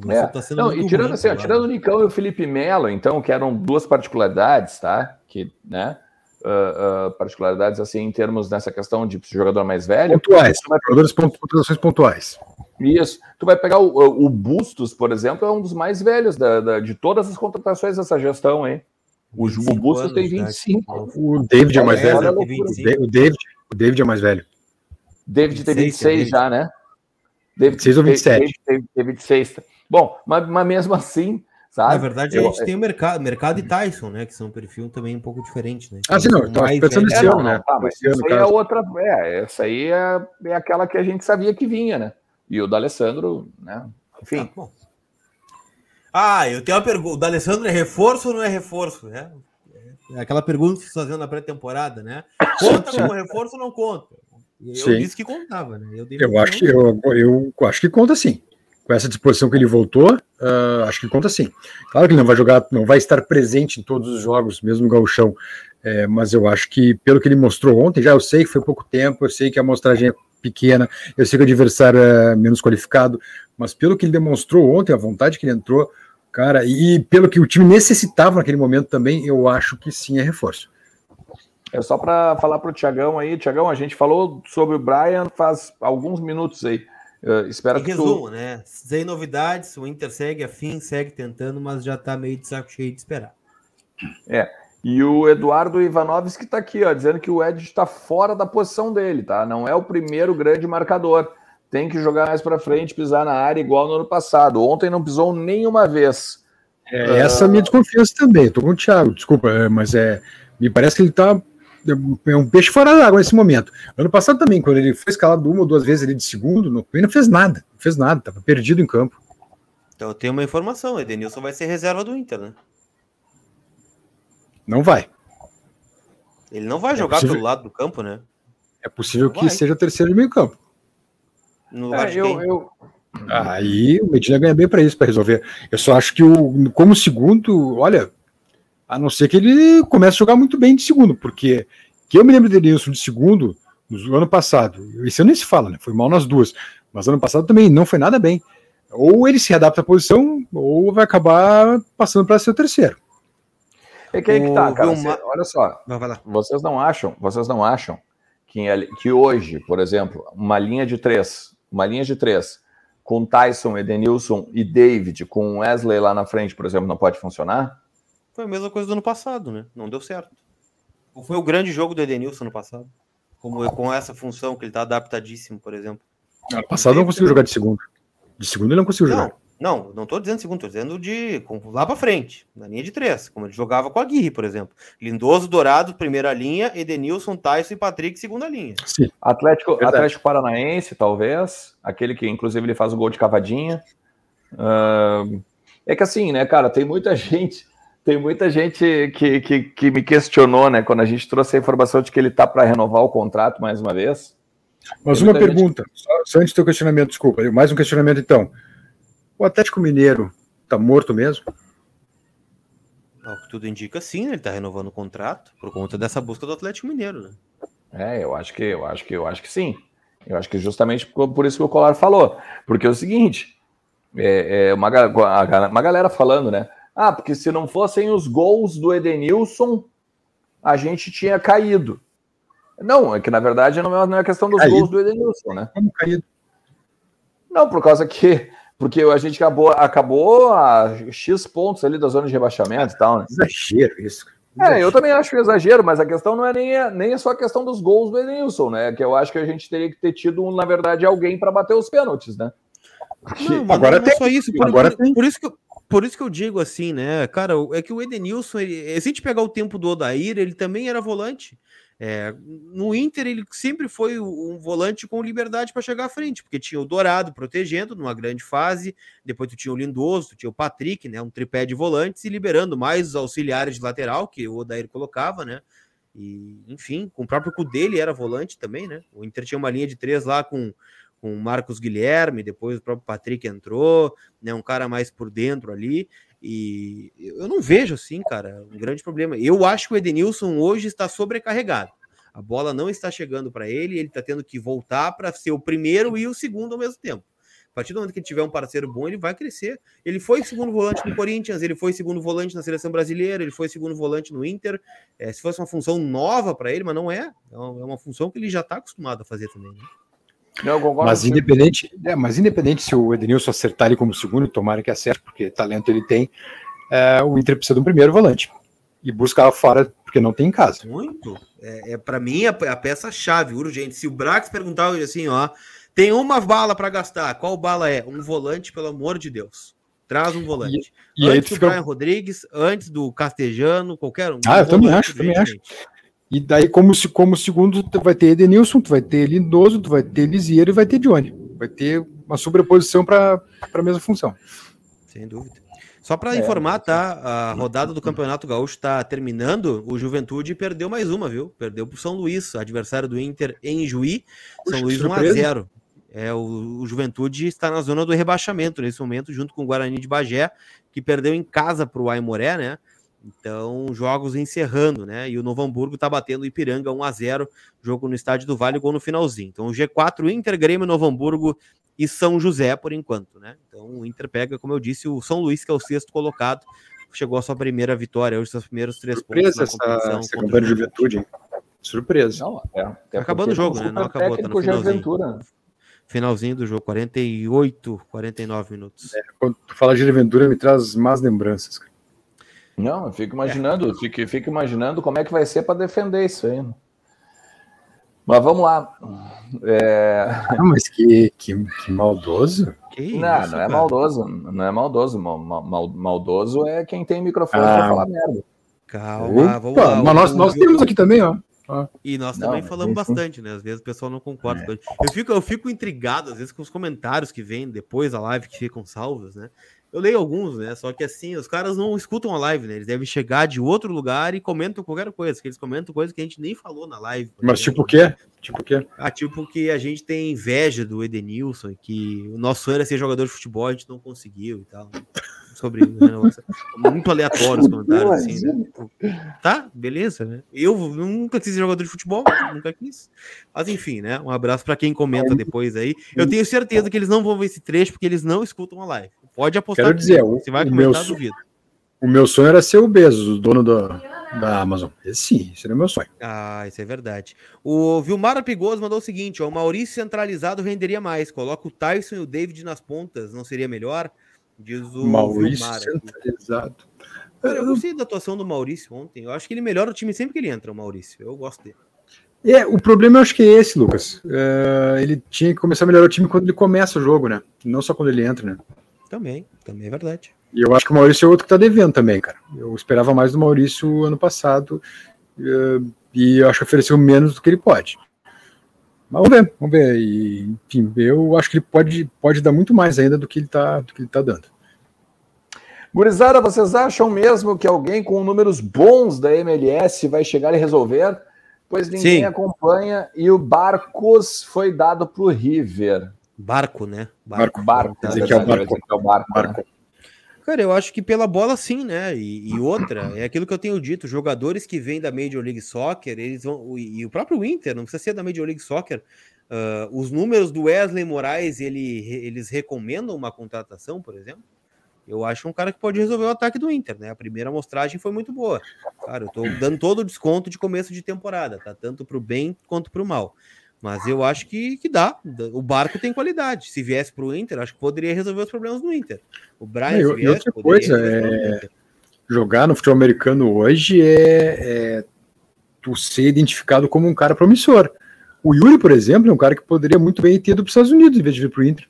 Speaker 1: É. Tá não, e tirando assim, ó, tirando o Nicão e o Felipe Melo, então, que eram duas particularidades, tá? Que, né? Uh, uh, particularidades assim em termos dessa questão de jogador mais velho.
Speaker 3: Pontuais, vai... jogadores pontuações pontuais.
Speaker 1: Isso. Tu vai pegar o, o Bustos, por exemplo, é um dos mais velhos da, da, de todas as contratações dessa gestão, hein? O, o Bustos tem 25. Né?
Speaker 3: O David é mais velho. O David, o David é mais velho.
Speaker 1: David tem 26 já, né?
Speaker 3: David, 26 ou 27?
Speaker 1: David, David, 26. Bom, mas, mas mesmo assim, Sabe?
Speaker 2: Na verdade, eu, a gente tem o mercado, mercado e Tyson, né? Que são um perfil também um pouco diferente, né?
Speaker 3: Ah, sim, não. Então, pensando nesse ano, né?
Speaker 1: Tá, mas essa aí é outra. É, essa aí é, é aquela que a gente sabia que vinha, né? E o D'Alessandro, né? Enfim.
Speaker 2: Ah, ah, eu tenho uma pergunta. O D'Alessandro é reforço ou não é reforço? Né? É aquela pergunta que você fazendo na pré-temporada, né? Conta como reforço ou não conta? Eu sim. disse que contava, né?
Speaker 3: Eu, eu acho que eu, eu acho que conta sim com essa disposição que ele voltou, uh, acho que conta sim. Claro que ele não vai jogar, não vai estar presente em todos os jogos, mesmo no gauchão, é, mas eu acho que, pelo que ele mostrou ontem, já eu sei que foi pouco tempo, eu sei que a amostragem é pequena, eu sei que o adversário é menos qualificado, mas pelo que ele demonstrou ontem, a vontade que ele entrou, cara, e pelo que o time necessitava naquele momento também, eu acho que sim é reforço.
Speaker 1: É só para falar para o Tiagão aí, Tiagão, a gente falou sobre o Brian faz alguns minutos aí. Uh, espero em que
Speaker 2: resumo, tu... né? Sem novidades, o Inter segue afim, segue tentando, mas já tá meio de saco cheio de esperar.
Speaker 1: É. E o Eduardo Ivanovski está aqui, ó, dizendo que o Ed está fora da posição dele, tá? Não é o primeiro grande marcador. Tem que jogar mais para frente, pisar na área igual no ano passado. Ontem não pisou nenhuma vez.
Speaker 3: É, essa é a minha desconfiança também. Estou com o Thiago, desculpa, é, mas é, me parece que ele está é um peixe fora d'água nesse momento. Ano passado também, quando ele foi escalado uma ou duas vezes ali de segundo, não, ele não fez nada, não fez nada, estava perdido em campo.
Speaker 2: Então eu tenho uma informação, Edenilson vai ser reserva do Inter, né?
Speaker 3: Não vai.
Speaker 2: Ele não vai é jogar possível... pelo lado do campo, né?
Speaker 3: É possível não que vai. seja o terceiro de meio campo.
Speaker 1: No lugar é, de quem? Eu,
Speaker 3: Aí o Medina ganha bem para isso, para resolver. Eu só acho que o, como segundo, olha, a não ser que ele comece a jogar muito bem de segundo, porque que eu me lembro dele de segundo no ano passado, esse ano nem se fala, né? Foi mal nas duas, mas ano passado também não foi nada bem. Ou ele se adapta à posição, ou vai acabar passando para ser o terceiro.
Speaker 1: É que aí que tá, cara. Você, olha só. vocês não acham, vocês não acham que, que hoje, por exemplo, uma linha de três, uma linha de três, com Tyson, Edenilson e David, com Wesley lá na frente, por exemplo, não pode funcionar?
Speaker 2: Foi a mesma coisa do ano passado, né? Não deu certo. Foi o grande jogo do Edenilson no passado. Como com essa função que ele tá adaptadíssimo, por exemplo.
Speaker 3: Ano passado não conseguiu jogar de segundo. De segundo ele não conseguiu
Speaker 2: não,
Speaker 3: jogar.
Speaker 2: Não, não tô dizendo segundo, tô dizendo de lá para frente, na linha de três, como ele jogava com a Aguirre, por exemplo. Lindoso, Dourado, primeira linha, Edenilson, Tyson e Patrick, segunda linha.
Speaker 1: Sim. Atlético, Atlético Paranaense, talvez, aquele que inclusive ele faz o gol de cavadinha. Uh, é que assim, né, cara, tem muita gente tem muita gente que, que, que, me questionou, né, quando a gente trouxe a informação de que ele está para renovar o contrato mais uma vez.
Speaker 3: Mas uma pergunta, gente... só, só, antes do teu questionamento, desculpa, mais um questionamento então. O Atlético Mineiro está morto mesmo?
Speaker 2: O que tudo indica, sim, ele está renovando o contrato por conta dessa busca do Atlético Mineiro, né?
Speaker 1: É, eu acho que eu acho que eu acho que sim. Eu acho que justamente por, por isso que o Colar falou, porque é o seguinte, é, é uma, uma galera falando, né? Ah, porque se não fossem os gols do Edenilson, a gente tinha caído. Não, é que na verdade não é, questão dos caído. gols do Edenilson, né? Como caído? Não, por causa que porque a gente acabou, acabou a X pontos ali da zona de rebaixamento e tal, né?
Speaker 3: Exagero isso.
Speaker 1: É, eu também acho que é exagero, mas a questão não é nem, a, nem só a questão dos gols do Edenilson, né? Que eu acho que a gente teria que ter tido, na verdade, alguém para bater os pênaltis, né?
Speaker 2: Não, agora não, é tem. Só isso, por, agora por, tem. por isso que eu, por isso que eu digo assim, né, cara, é que o Edenilson, ele, se a gente pegar o tempo do Odair, ele também era volante. É, no Inter, ele sempre foi um volante com liberdade para chegar à frente, porque tinha o Dourado protegendo numa grande fase, depois tu tinha o Lindoso, tu tinha o Patrick, né, um tripé de volantes, e liberando mais os auxiliares de lateral que o Odair colocava, né, e enfim, com o próprio Cudê ele era volante também, né, o Inter tinha uma linha de três lá com com o Marcos Guilherme, depois o próprio Patrick entrou, né, um cara mais por dentro ali. E eu não vejo assim, cara, um grande problema. Eu acho que o Edenilson hoje está sobrecarregado. A bola não está chegando para ele, ele está tendo que voltar para ser o primeiro e o segundo ao mesmo tempo. A partir do momento que ele tiver um parceiro bom, ele vai crescer. Ele foi segundo volante no Corinthians, ele foi segundo volante na seleção brasileira, ele foi segundo volante no Inter. É, se fosse uma função nova para ele, mas não é. É uma função que ele já está acostumado a fazer também. Né?
Speaker 3: Mas independente, é, mas independente se o Edenilson acertar ele como segundo, tomara que acerte, porque talento ele tem, é, o Inter precisa de um primeiro volante e buscar fora porque não tem em casa.
Speaker 2: Muito. É, é para mim a, a peça-chave, urgente. Se o Brax perguntar hoje assim, ó, tem uma bala para gastar, qual bala é? Um volante, pelo amor de Deus. Traz um volante. E, e antes do fica... Brian Rodrigues, antes do Castejano, qualquer um.
Speaker 3: Ah, eu também acho, também acho. E daí, como, como segundo, tu vai ter Edenilson, tu vai ter Lindoso, tu vai ter Lisieiro e vai ter Johnny. Vai ter uma sobreposição para a mesma função.
Speaker 2: Sem dúvida. Só para é, informar, tá? A rodada do Campeonato Gaúcho está terminando. O Juventude perdeu mais uma, viu? Perdeu para o São Luís, adversário do Inter em Juí. São Luís 1 a 0. É, o, o, Juventude está na zona do rebaixamento nesse momento, junto com o Guarani de Bagé, que perdeu em casa para o Aimoré, né? Então, jogos encerrando, né? E o Novo Hamburgo tá batendo o Ipiranga 1 a 0 jogo no estádio do Vale, gol no finalzinho. Então, G4, Inter, Grêmio, Novo Hamburgo e São José por enquanto, né? Então, o Inter pega, como eu disse, o São Luís, que é o sexto colocado, chegou a sua primeira vitória, hoje seus primeiros três
Speaker 3: Surpresa pontos competição. Essa, essa juventude, hein? Surpresa.
Speaker 2: Não, é, tá acabando o jogo, né? Não acabou, tá no finalzinho. Finalzinho do jogo, 48, 49 minutos.
Speaker 3: É, quando tu fala de aventura, me traz más lembranças, cara.
Speaker 1: Não, eu fico imaginando, é. fico, fico imaginando como é que vai ser para defender isso aí. Né? Mas vamos lá.
Speaker 3: É... Não, mas que, que, que maldoso.
Speaker 1: Que não, isso, não é maldoso. Não é maldoso. Mal, mal, maldoso é quem tem microfone ah. para falar merda.
Speaker 3: Calma, Opa, vamos lá. Mas nós, nós temos aqui também, ó.
Speaker 2: Ah. E nós também não, falamos bastante, né? Às vezes o pessoal não concorda. É. Eu, fico, eu fico intrigado, às vezes, com os comentários que vêm depois da live que ficam salvos, né? Eu leio alguns, né? Só que assim, os caras não escutam a live, né? Eles devem chegar de outro lugar e comentam qualquer coisa, que eles comentam coisa que a gente nem falou na live.
Speaker 3: Mas tipo o quê? Tipo o quê?
Speaker 2: Ah, tipo que a gente tem inveja do Edenilson, que o nosso sonho era ser jogador de futebol, a gente não conseguiu e tal sobre muito aleatório os comentários, assim, né? Tipo, tá, beleza, né? Eu nunca quis ser jogador de futebol, nunca quis. Mas enfim, né? Um abraço para quem comenta depois aí. Eu tenho certeza que eles não vão ver esse trecho porque eles não escutam a live. Pode apostar.
Speaker 3: Quero dizer, o, vai duvido. O meu sonho era ser o Bezos, o dono do, da Amazon. Esse sim, esse era o meu sonho.
Speaker 2: Ah, isso é verdade. O Vilmar Pigoso mandou o seguinte: ó, o Maurício centralizado renderia mais. Coloca o Tyson e o David nas pontas, não seria melhor? Diz o
Speaker 3: Maurício centralizado.
Speaker 2: Cara, eu gostei da atuação do Maurício ontem. Eu acho que ele melhora o time sempre que ele entra, o Maurício. Eu gosto dele.
Speaker 3: É, o problema eu acho que é esse, Lucas. É, ele tinha que começar a melhorar o time quando ele começa o jogo, né? Não só quando ele entra, né?
Speaker 2: Também, também é verdade.
Speaker 3: E eu acho que o Maurício é outro que tá devendo também, cara. Eu esperava mais do Maurício ano passado é, e eu acho que ofereceu menos do que ele pode. Mas vamos ver, vamos ver. E, enfim, eu acho que ele pode, pode dar muito mais ainda do que ele está tá dando.
Speaker 1: Gurizada, vocês acham mesmo que alguém com números bons da MLS vai chegar e resolver? Pois ninguém Sim. acompanha e o Barcos foi dado para o River.
Speaker 2: Barco, né?
Speaker 3: Barco. Barco. barco, né? que é o barco. É o barco. barco. Né?
Speaker 2: Cara, eu acho que pela bola sim, né? E, e, outra, é aquilo que eu tenho dito: jogadores que vêm da Major League Soccer, eles vão. E o próprio Inter, não precisa ser da Major League Soccer. Uh, os números do Wesley Moraes, ele, eles recomendam uma contratação, por exemplo. Eu acho um cara que pode resolver o ataque do Inter, né? A primeira amostragem foi muito boa. Cara, eu tô dando todo o desconto de começo de temporada, tá? Tanto pro bem quanto pro mal. Mas eu acho que, que dá. O barco tem qualidade. Se viesse para o Inter, acho que poderia resolver os problemas do Inter. O Brian,
Speaker 3: viesse, outra coisa, é... jogar no futebol americano hoje é, é tu ser identificado como um cara promissor. O Yuri, por exemplo, é um cara que poderia muito bem ter ido para os Estados Unidos em vez de vir para o Inter.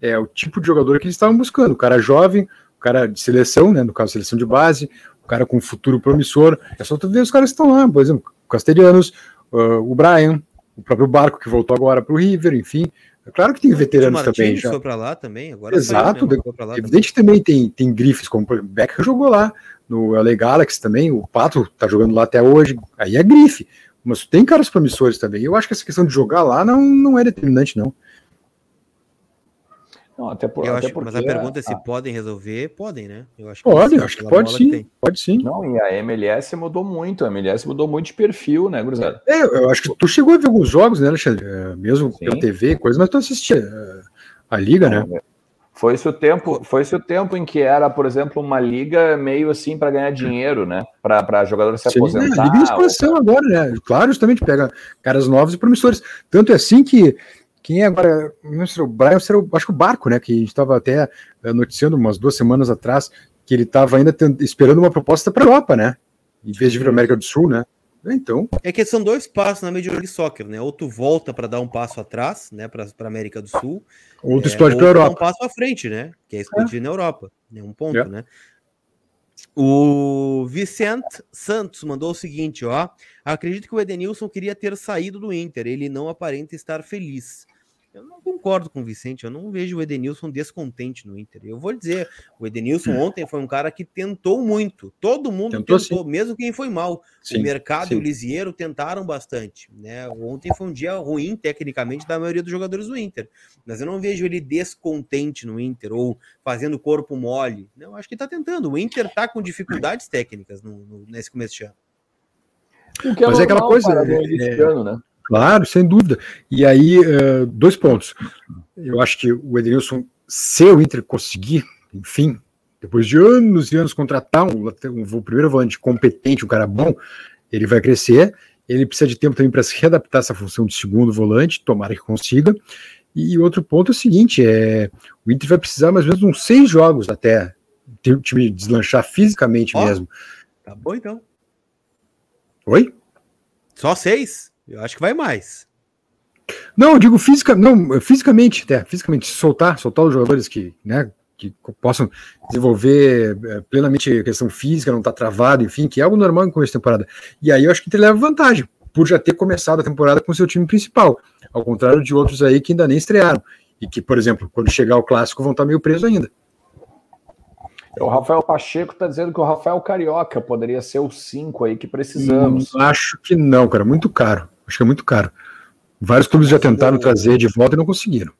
Speaker 3: É o tipo de jogador que eles estavam buscando. O cara jovem, o cara de seleção, né, no caso, seleção de base, o cara com futuro promissor. É só tu ver os caras que estão lá, por exemplo, o Castelhanos, uh, o Brian, o próprio Barco que voltou agora para o River, enfim. É claro que tem veteranos também. Já.
Speaker 2: foi para lá também, agora
Speaker 3: Exato, saiu, né? lá evidente também. também tem, tem grifes, como o Becker jogou lá, no LA Galaxy também, o Pato tá jogando lá até hoje, aí é grife. Mas tem caras promissores também. Eu acho que essa questão de jogar lá não, não é determinante, não.
Speaker 2: Não, até, por, até acho, porque, mas a pergunta é se a... podem resolver, podem, né?
Speaker 3: Eu acho que pode, acho que pode sim, que pode sim.
Speaker 1: Não, e a MLS mudou muito, a MLS mudou muito de perfil, né, Gruzado?
Speaker 3: É, eu acho que tu chegou a ver alguns jogos, né, Alexandre? É, mesmo sim. pela TV, coisa, mas tu assistia é, a liga, né?
Speaker 1: Foi esse o tempo, foi esse o tempo em que era, por exemplo, uma liga meio assim para ganhar dinheiro, né? Para jogadores se Sim, aposentar. É, liga
Speaker 3: de expansão ou... agora, né? Claro, justamente pega caras novos e promissores. Tanto é assim que quem é agora, não sei, o Brian, acho que o Barco, né? Que a gente estava até eh, noticiando umas duas semanas atrás que ele estava ainda esperando uma proposta para a Europa, né? Em vez de vir para América do Sul, né? Então.
Speaker 2: É que são dois passos na Major League Soccer, né? Ou tu volta para dar um passo atrás, né? Para a América do Sul.
Speaker 3: Ou tu é, explode para a Europa.
Speaker 2: um passo à frente, né? Que é explodir é. na Europa. É um ponto, é. né? O Vicente Santos mandou o seguinte, ó. Acredito que o Edenilson queria ter saído do Inter. Ele não aparenta estar feliz. Eu não concordo com o Vicente, eu não vejo o Edenilson descontente no Inter. Eu vou dizer, o Edenilson hum. ontem foi um cara que tentou muito. Todo mundo tentou, tentou mesmo quem foi mal. Sim, o mercado sim. e o Lisieiro tentaram bastante. Né? Ontem foi um dia ruim, tecnicamente, da maioria dos jogadores do Inter. Mas eu não vejo ele descontente no Inter ou fazendo corpo mole. Não, acho que está tentando. O Inter está com dificuldades técnicas no, no, nesse começo de ano.
Speaker 3: É Mas é aquela coisa. É, ano, né? Claro, sem dúvida. E aí, uh, dois pontos. Eu acho que o Edenilson, se o Inter conseguir, enfim, depois de anos e anos contratar um, um, um primeiro volante competente, um cara bom, ele vai crescer. Ele precisa de tempo também para se readaptar a essa função de segundo volante, tomara que consiga. E outro ponto é o seguinte: é, o Inter vai precisar mais ou menos uns seis jogos até o time deslanchar fisicamente oh, mesmo.
Speaker 2: Tá bom então.
Speaker 3: Oi?
Speaker 2: Só seis? Eu acho que vai mais.
Speaker 3: Não, eu digo fisica, não, fisicamente, até, fisicamente, soltar, soltar os jogadores que, né, que possam desenvolver é, plenamente a questão física, não estar tá travado, enfim, que é algo normal em começo de temporada. E aí eu acho que ele leva vantagem, por já ter começado a temporada com seu time principal, ao contrário de outros aí que ainda nem estrearam. E que, por exemplo, quando chegar o clássico vão estar tá meio presos ainda.
Speaker 1: O Rafael Pacheco está dizendo que o Rafael Carioca poderia ser o 5 aí que precisamos.
Speaker 3: Hum, acho que não, cara, muito caro. Acho que é muito caro. Vários clubes já tentaram trazer de volta e não conseguiram.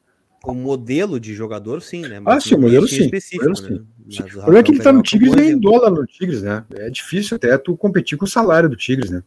Speaker 2: O modelo de jogador, sim, né?
Speaker 3: Mas ah, sim, o modelo sim. Específico, modelo, né? sim. O problema é que ele tá no Tigres e em dólar no Tigres, né? É difícil até tu competir com o salário do Tigres, né?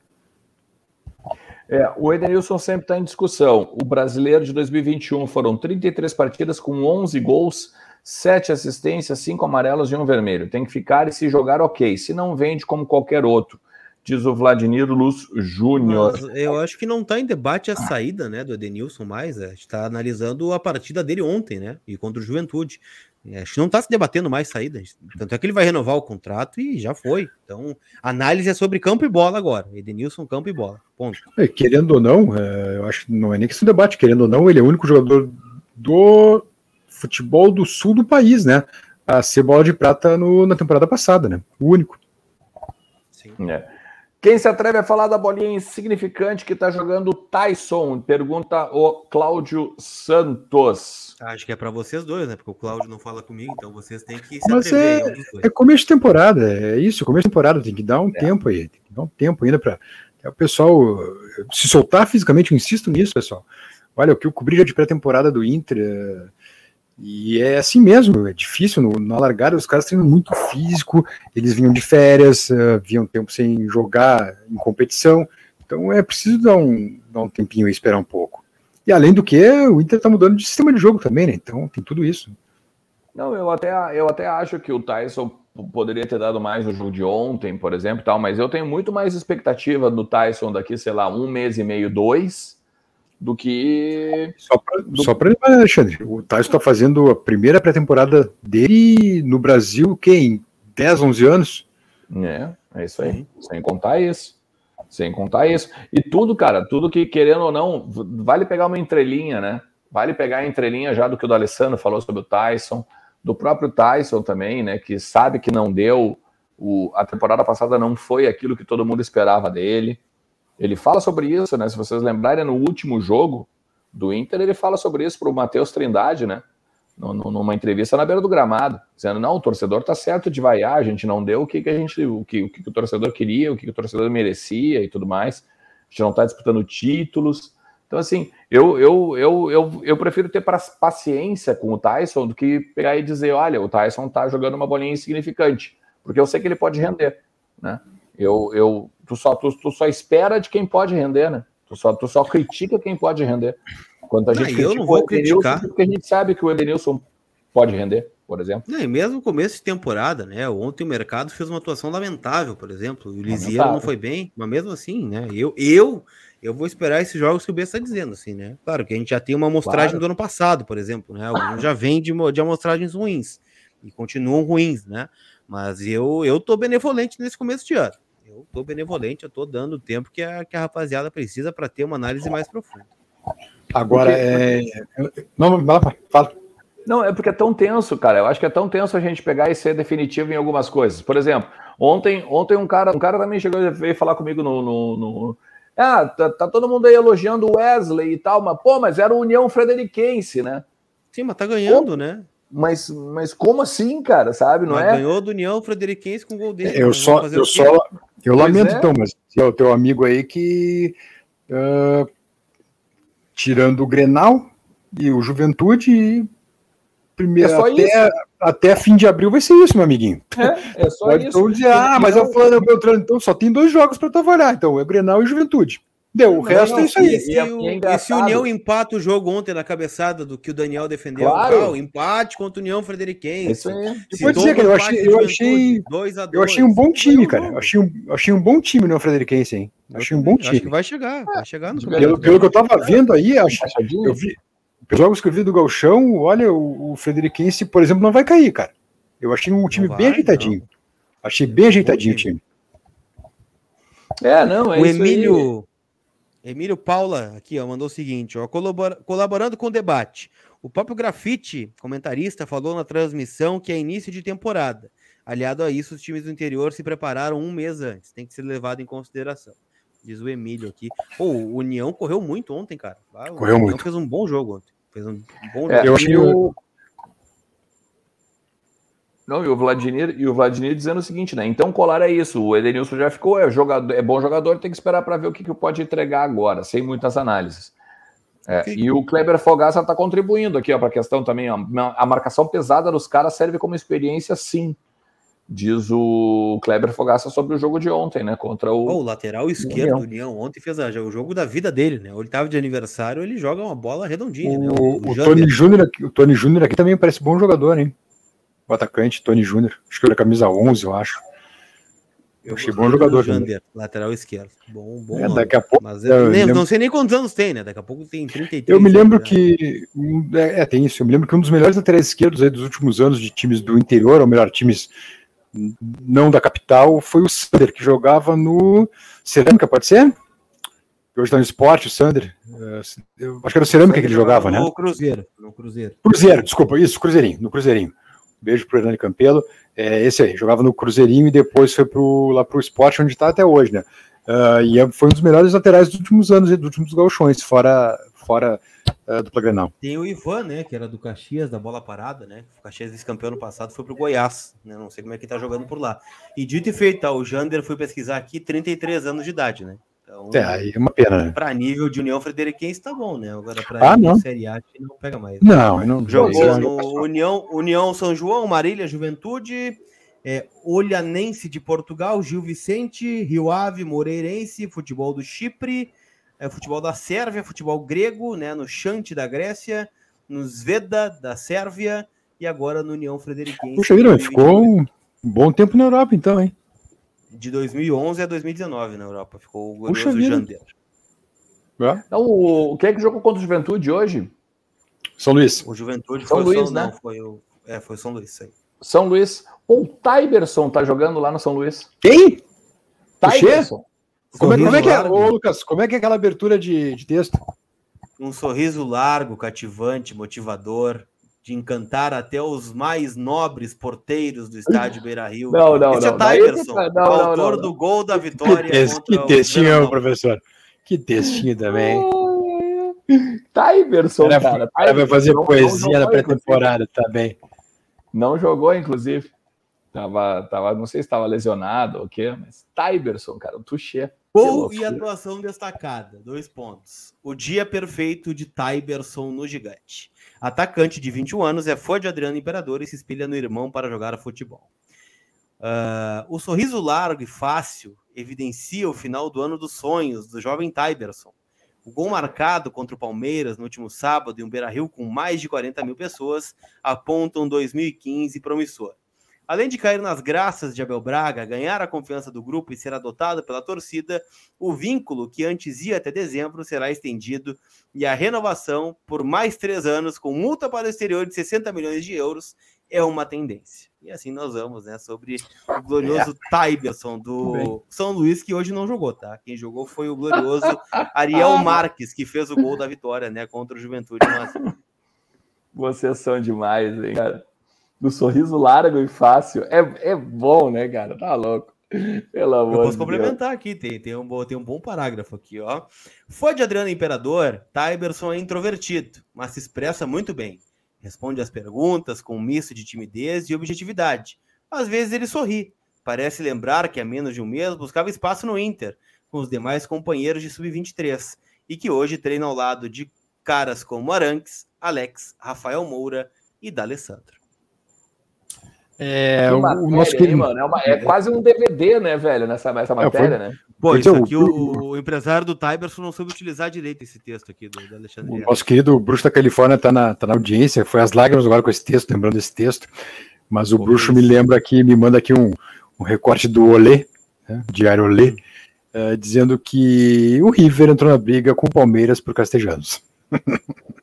Speaker 1: É, o Edenilson sempre está em discussão. O brasileiro de 2021 foram 33 partidas com 11 gols, 7 assistências, 5 amarelos e 1 vermelho. Tem que ficar e se jogar, ok. Se não vende como qualquer outro diz o Vladimir Luz Júnior.
Speaker 2: Eu acho que não está em debate a saída né, do Edenilson mais, a gente está analisando a partida dele ontem, né? E contra o Juventude. É, acho que não está se debatendo mais saída. Tanto é que ele vai renovar o contrato e já foi. Então, análise é sobre campo e bola agora. Edenilson, campo e bola. Ponto.
Speaker 3: É, querendo ou não, é, eu acho que não é nem que se debate, querendo ou não, ele é o único jogador do futebol do sul do país, né? A ser bola de prata no, na temporada passada, né? O único.
Speaker 1: Sim. É. Quem se atreve a falar da bolinha insignificante que está jogando Tyson? Pergunta o Cláudio Santos.
Speaker 2: Acho que é para vocês dois, né? Porque o Cláudio não fala comigo, então vocês têm que
Speaker 3: se Mas atrever. É, é começo de temporada, é isso, começo de temporada, tem que dar um é. tempo aí, tem que dar um tempo ainda para o pessoal se soltar fisicamente, eu insisto nisso, pessoal. Olha, o que eu cobri de pré-temporada do Inter, e é assim mesmo, é difícil. Na largada, os caras treinam muito físico, eles vinham de férias, uh, vinham tempo sem jogar em competição. Então é preciso dar um, dar um tempinho e esperar um pouco. E além do que, o Inter está mudando de sistema de jogo também, né? Então tem tudo isso.
Speaker 1: Não, eu até, eu até acho que o Tyson poderia ter dado mais no jogo de ontem, por exemplo, tal, mas eu tenho muito mais expectativa do Tyson daqui, sei lá, um mês e meio, dois, do que.
Speaker 3: Só para do... Só Alexandre, o Tyson está fazendo a primeira pré-temporada dele no Brasil, que em 10, 11 anos?
Speaker 1: É, é isso aí. Sem contar isso. Sem contar isso. E tudo, cara, tudo que, querendo ou não, vale pegar uma entrelinha, né? Vale pegar a entrelinha já do que o do Alessandro falou sobre o Tyson, do próprio Tyson também, né? Que sabe que não deu. O, a temporada passada não foi aquilo que todo mundo esperava dele. Ele fala sobre isso, né? Se vocês lembrarem, no último jogo do Inter, ele fala sobre isso para o Matheus Trindade, né? numa entrevista na beira do gramado, dizendo: não, o torcedor tá certo de vaiar, a gente não deu o que, que a gente, o que, o que o torcedor queria, o que, que o torcedor merecia e tudo mais. A gente não está disputando títulos. Então, assim, eu, eu, eu, eu, eu prefiro ter paciência com o Tyson do que pegar e dizer, olha, o Tyson tá jogando uma bolinha insignificante, porque eu sei que ele pode render, né? Eu, eu, tu, só, tu, tu só espera de quem pode render, né? Tu só, tu só critica quem pode render. Quando a gente
Speaker 2: não, eu não vou criticar.
Speaker 1: Porque a gente sabe que o Edenilson pode render, por exemplo.
Speaker 2: Não, e mesmo começo de temporada, né? Ontem o mercado fez uma atuação lamentável, por exemplo. O Lisieiro não foi bem, mas mesmo assim, né? Eu, eu eu vou esperar esses jogos que o B está dizendo, assim, né? Claro que a gente já tem uma amostragem claro. do ano passado, por exemplo, né? Alguns já vem de, de amostragens ruins e continuam ruins, né? Mas eu, eu tô benevolente nesse começo de ano. Eu tô benevolente, eu tô dando o tempo que a, que a rapaziada precisa para ter uma análise mais profunda.
Speaker 3: Agora, porque... é. Não, fala.
Speaker 1: Não, é porque é tão tenso, cara. Eu acho que é tão tenso a gente pegar e ser definitivo em algumas coisas. Por exemplo, ontem, ontem um cara, um cara também chegou e veio falar comigo no, no, no ah, tá, tá, todo mundo aí elogiando o Wesley e tal, mas pô, mas era o União Frederiquense, né?
Speaker 2: Sim, mas tá ganhando, né?
Speaker 1: Mas, mas como assim, cara, sabe? Não mas é?
Speaker 2: Ganhou do União Frederiquense com gol dele.
Speaker 3: Eu só, eu só, eu lamento é. então, mas é o teu amigo aí que uh, tirando o Grenal e o Juventude, primeiro é até, até fim de abril vai ser isso, meu amiguinho.
Speaker 1: É, é só Pode isso.
Speaker 3: Então dizer, ah, mas eu falando Beltrano, então só tem dois jogos para trabalhar, então é Grenal e Juventude. Deu, o resto não, é isso aí.
Speaker 2: E, e, e, se o União empata o jogo ontem na cabeçada do que o Daniel defendeu, claro. empate contra o União Frederiquense. Isso
Speaker 3: aí. Pode dizer que eu achei, eu achei, dois a dois, eu achei um bom time, cara. Eu achei um, achei um bom time no Frederiquense, hein? Eu achei um bom time. Acho que
Speaker 2: vai chegar, vai chegar no
Speaker 3: pelo, pelo que eu tava vendo aí, acho, eu vi, os jogos que eu vi do Galchão, olha, o, o Frederiquense, por exemplo, não vai cair, cara. Eu achei um time vai, bem ajeitadinho. Não. Achei bem ajeitadinho o time.
Speaker 2: É, não, é o Emílio, aí. Emílio Paula aqui, ó, mandou o seguinte, ó, colabora, colaborando com o debate. O próprio Grafite, comentarista, falou na transmissão que é início de temporada. Aliado a isso, os times do interior se prepararam um mês antes. Tem que ser levado em consideração. Diz o Emílio aqui. Pô, o União correu muito ontem, cara.
Speaker 3: Ah, o correu
Speaker 2: União
Speaker 3: muito.
Speaker 2: fez um bom jogo ontem. Fez um bom
Speaker 1: é, jogo. Eu achei o... Não, e o Vladimir, e o Vladimir dizendo o seguinte, né? Então colar é isso. O Edenilson já ficou, é, jogador, é bom jogador, tem que esperar para ver o que, que pode entregar agora, sem muitas análises. É, e o Kleber Fogaça está contribuindo aqui para a questão também. Ó, a marcação pesada dos caras serve como experiência, sim. Diz o Kleber Fogaça sobre o jogo de ontem, né? Contra o.
Speaker 2: Oh, o lateral esquerdo do União ontem fez a, o jogo da vida dele, né? Estava de aniversário, ele joga uma bola redondinha.
Speaker 3: O, né? o, o Tony Júnior aqui, o Tony Júnior aqui também parece bom jogador, hein? O atacante, Tony Júnior. Acho que ele é camisa 11, eu acho. Eu achei bom jogador.
Speaker 2: Jander, lateral esquerdo. Bom, bom.
Speaker 3: É, daqui a pouco.
Speaker 2: Mas eu, nem, não sei nem quantos anos tem, né? Daqui a pouco tem 33.
Speaker 3: Eu me lembro que. É, é, tem isso. Eu me lembro que um dos melhores laterais esquerdos aí dos últimos anos de times do interior, ou melhor, times não da capital, foi o Sander, que jogava no Cerâmica, pode ser? Hoje está no esporte, o Sander. É, eu acho que era o Cerâmica que ele jogava, né?
Speaker 2: No Cruzeiro. No Cruzeiro.
Speaker 3: Cruzeiro, desculpa, isso, Cruzeirinho, no Cruzeirinho. Beijo pro Hernani Campelo. É, esse aí, jogava no Cruzeirinho e depois foi pro, lá pro esporte, onde está até hoje, né? Uh, e é, foi um dos melhores laterais dos últimos anos, dos últimos gauchões, fora, fora uh, do Grenal.
Speaker 2: Tem o Ivan, né, que era do Caxias, da bola parada, né? O Caxias vice-campeão ano passado foi pro Goiás, né? Não sei como é que tá jogando por lá. E dito e feito, tá, o Jander foi pesquisar aqui, 33 anos de idade, né?
Speaker 3: Então, é, aí é uma pena, né?
Speaker 2: Para nível de União Frederiquense tá bom, né? Agora para
Speaker 3: ah, não.
Speaker 2: Série A não pega mais.
Speaker 3: Não, não
Speaker 2: jogou no União, União São João, Marília, Juventude, é, Olhanense de Portugal, Gil Vicente, Rio Ave, Moreirense, futebol do Chipre, é, futebol da Sérvia, futebol grego, né, no Chante da Grécia, no Zveda da Sérvia e agora no União Frederiquense.
Speaker 3: Puxa vida, ficou um bom tempo na Europa então, hein?
Speaker 2: De 2011 a 2019 na Europa, ficou o glorioso Jander.
Speaker 1: É? Então, o, quem é que jogou contra o Juventude hoje?
Speaker 3: São Luís.
Speaker 2: O Juventude
Speaker 1: São foi Luís, São, né?
Speaker 2: Não, foi o, é, foi São Luís, aí.
Speaker 1: São Luís. O Tyberson tá jogando lá no São Luís.
Speaker 3: Quem? Tyberson. Como é, como é, que é, ô, Lucas, como é que é aquela abertura de, de texto?
Speaker 2: Um sorriso largo, cativante, motivador, de encantar até os mais nobres porteiros do estádio Beira Rio.
Speaker 1: Não, não,
Speaker 2: Esse
Speaker 1: não.
Speaker 2: é Tyberson, não, autor não, não, do gol da vitória.
Speaker 3: Que, que textinho, professor. Que textinho também.
Speaker 1: Tyberson,
Speaker 3: cara. O cara vai fazer poesia na pré-temporada também. Tá
Speaker 1: não jogou, inclusive. Tava, tava, não sei se estava lesionado ou o quê, mas Tyberson, cara, o Tuxê.
Speaker 2: Gol e atuação destacada, dois pontos. O dia perfeito de Tyberson no gigante. Atacante de 21 anos, é fã de Adriano Imperador e se espelha no irmão para jogar futebol. Uh, o sorriso largo e fácil evidencia o final do ano dos sonhos do jovem Tyberson. O gol marcado contra o Palmeiras no último sábado em um Beira-Rio com mais de 40 mil pessoas aponta um 2015 promissor. Além de cair nas graças de Abel Braga, ganhar a confiança do grupo e ser adotado pela torcida, o vínculo que antes ia até dezembro será estendido e a renovação por mais três anos, com multa para o exterior de 60 milhões de euros, é uma tendência. E assim nós vamos, né, sobre o glorioso é. Tyberson do São Luís, que hoje não jogou, tá? Quem jogou foi o glorioso Ariel Marques, que fez o gol da vitória, né, contra o Juventude.
Speaker 1: Vocês são demais, hein, cara? Do sorriso largo e fácil. É, é bom, né, cara? Tá louco.
Speaker 2: Pelo amor Eu posso de complementar Deus. aqui, tem, tem, um, tem um bom parágrafo aqui, ó. Foi de Adriano Imperador, Tyberson é introvertido, mas se expressa muito bem. Responde às perguntas com um misto de timidez e objetividade. Às vezes ele sorri. Parece lembrar que há menos de um mês buscava espaço no Inter, com os demais companheiros de sub-23, e que hoje treina ao lado de caras como Aranques, Alex, Rafael Moura e D'Alessandro.
Speaker 1: É, o, matéria, nosso querido... mano, é, uma, é, quase um DVD, né, velho, nessa, essa matéria, é, foi... né?
Speaker 2: Pô, isso aqui, o, o, empresário do Tyberson não soube utilizar direito esse texto aqui do, do Alexandre.
Speaker 3: O nosso querido Bruxo da Califórnia tá na, tá na audiência, foi as lágrimas agora com esse texto, lembrando esse texto, mas o Pô, Bruxo me lembra aqui, me manda aqui um, um recorte do Olê, né, Diário Olê, uh, dizendo que o River entrou na briga com o Palmeiras por Castejanos.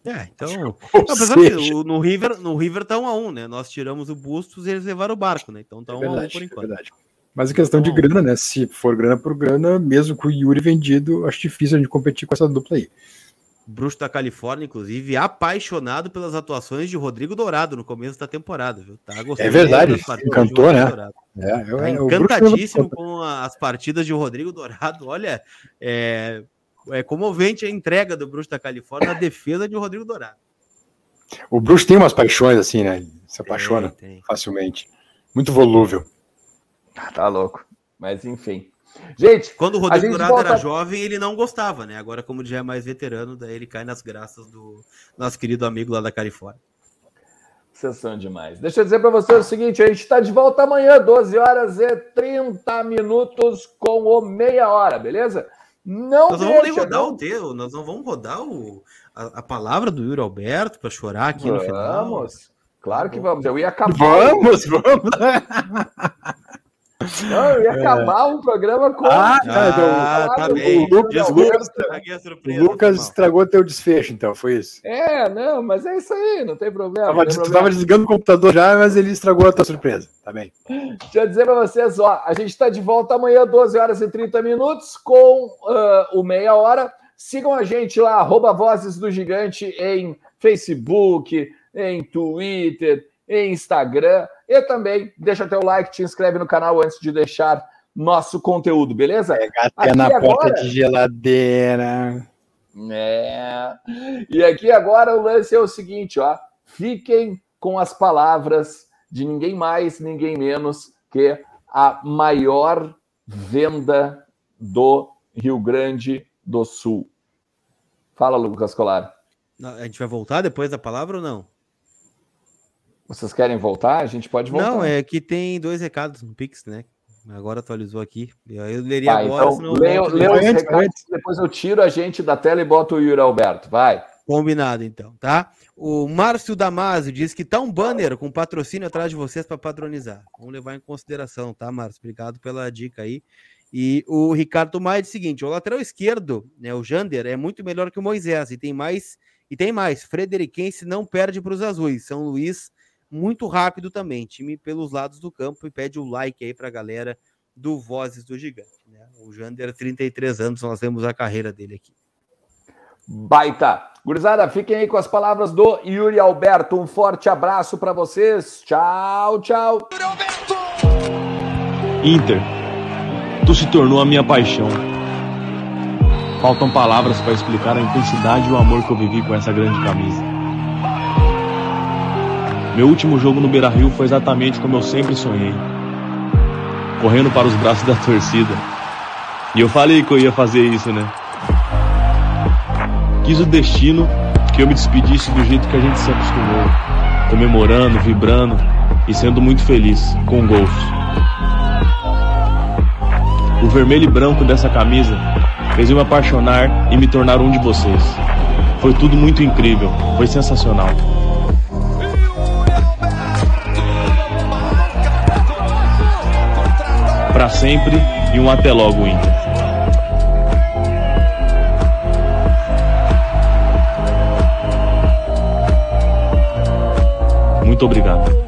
Speaker 2: É, então. apesar que no River, no River tá um a um, né? Nós tiramos o Bustos e eles levaram o barco, né? Então tá é um verdade, a um por é enquanto. É
Speaker 3: Mas em questão de grana, né? Se for grana por grana, mesmo com o Yuri vendido, acho difícil a gente competir com essa dupla aí.
Speaker 2: Bruxo da Califórnia, inclusive, apaixonado pelas atuações de Rodrigo Dourado no começo da temporada, viu?
Speaker 3: Tá é verdade, encantou, né?
Speaker 2: É, eu, tá encantadíssimo com as partidas de Rodrigo Dourado. Olha, é, é comovente a entrega do Bruxo da Califórnia na defesa de Rodrigo Dourado.
Speaker 3: O Bruxo tem umas paixões assim, né? Se apaixona tem, tem. facilmente. Muito volúvel.
Speaker 1: Ah, tá louco. Mas enfim. Gente,
Speaker 2: quando o Rodrigo Dourado volta... era jovem, ele não gostava, né? Agora, como já é mais veterano, daí ele cai nas graças do nosso querido amigo lá da Califórnia.
Speaker 1: Sessão demais. Deixa eu dizer para vocês o seguinte: a gente está de volta amanhã, 12 horas e 30 minutos com o meia hora, beleza? Não
Speaker 2: nós vamos deixa, rodar não... o teu, nós não vamos rodar o, a, a palavra do Yuri Alberto para chorar aqui vamos. no final.
Speaker 1: Vamos, claro que vamos. Eu ia acabar.
Speaker 3: Vamos, vamos.
Speaker 1: Não, eu ia é. acabar um programa com.
Speaker 3: Ah, ah tá bem. O Lucas, o Lucas estragou teu desfecho, então, foi isso.
Speaker 1: É, não, mas é isso aí, não tem problema.
Speaker 3: Tava,
Speaker 1: tem
Speaker 3: tu problema. desligando o computador já, mas ele estragou a tua surpresa. Tá bem.
Speaker 1: Deixa eu dizer para vocês, ó, a gente está de volta amanhã, 12 horas e 30 minutos, com uh, o meia hora. Sigam a gente lá, arroba Vozes do Gigante em Facebook, em Twitter, em Instagram. E também deixa teu like, te inscreve no canal antes de deixar nosso conteúdo, beleza?
Speaker 3: Pega até aqui na agora... porta de geladeira.
Speaker 1: É. E aqui agora o lance é o seguinte, ó. Fiquem com as palavras de ninguém mais, ninguém menos que a maior venda do Rio Grande do Sul. Fala, Lucas Colar.
Speaker 2: A gente vai voltar depois da palavra ou não?
Speaker 1: Vocês querem voltar? A gente pode voltar.
Speaker 2: Não, é que tem dois recados no Pix, né? Agora atualizou aqui. Eu leria tá,
Speaker 1: agora, então, senão... Leio, leio os recados, depois eu tiro a gente da tela e boto o Yuri Alberto. Vai.
Speaker 2: Combinado, então, tá? O Márcio Damasio diz que tá um banner com patrocínio atrás de vocês para padronizar. Vamos levar em consideração, tá, Márcio? Obrigado pela dica aí. E o Ricardo Maia diz o seguinte: o lateral esquerdo, né, o Jander, é muito melhor que o Moisés e tem mais. E tem mais. Frederiquense não perde para os azuis. São Luís muito rápido também. Time pelos lados do campo e pede o like aí para a galera do Vozes do Gigante. Né? O Jander, 33 anos, nós vemos a carreira dele aqui.
Speaker 1: Baita! Gurizada, fiquem aí com as palavras do Yuri Alberto. Um forte abraço para vocês. Tchau, tchau.
Speaker 4: Inter, tu se tornou a minha paixão. Faltam palavras para explicar a intensidade e o amor que eu vivi com essa grande camisa. Meu último jogo no Beira Rio foi exatamente como eu sempre sonhei. Correndo para os braços da torcida, E eu falei que eu ia fazer isso, né? Quis o destino que eu me despedisse do jeito que a gente se acostumou, comemorando, vibrando e sendo muito feliz com o golfe. O vermelho e branco dessa camisa fez eu me apaixonar e me tornar um de vocês. Foi tudo muito incrível, foi sensacional. Para sempre e um até logo, Inter. Muito obrigado.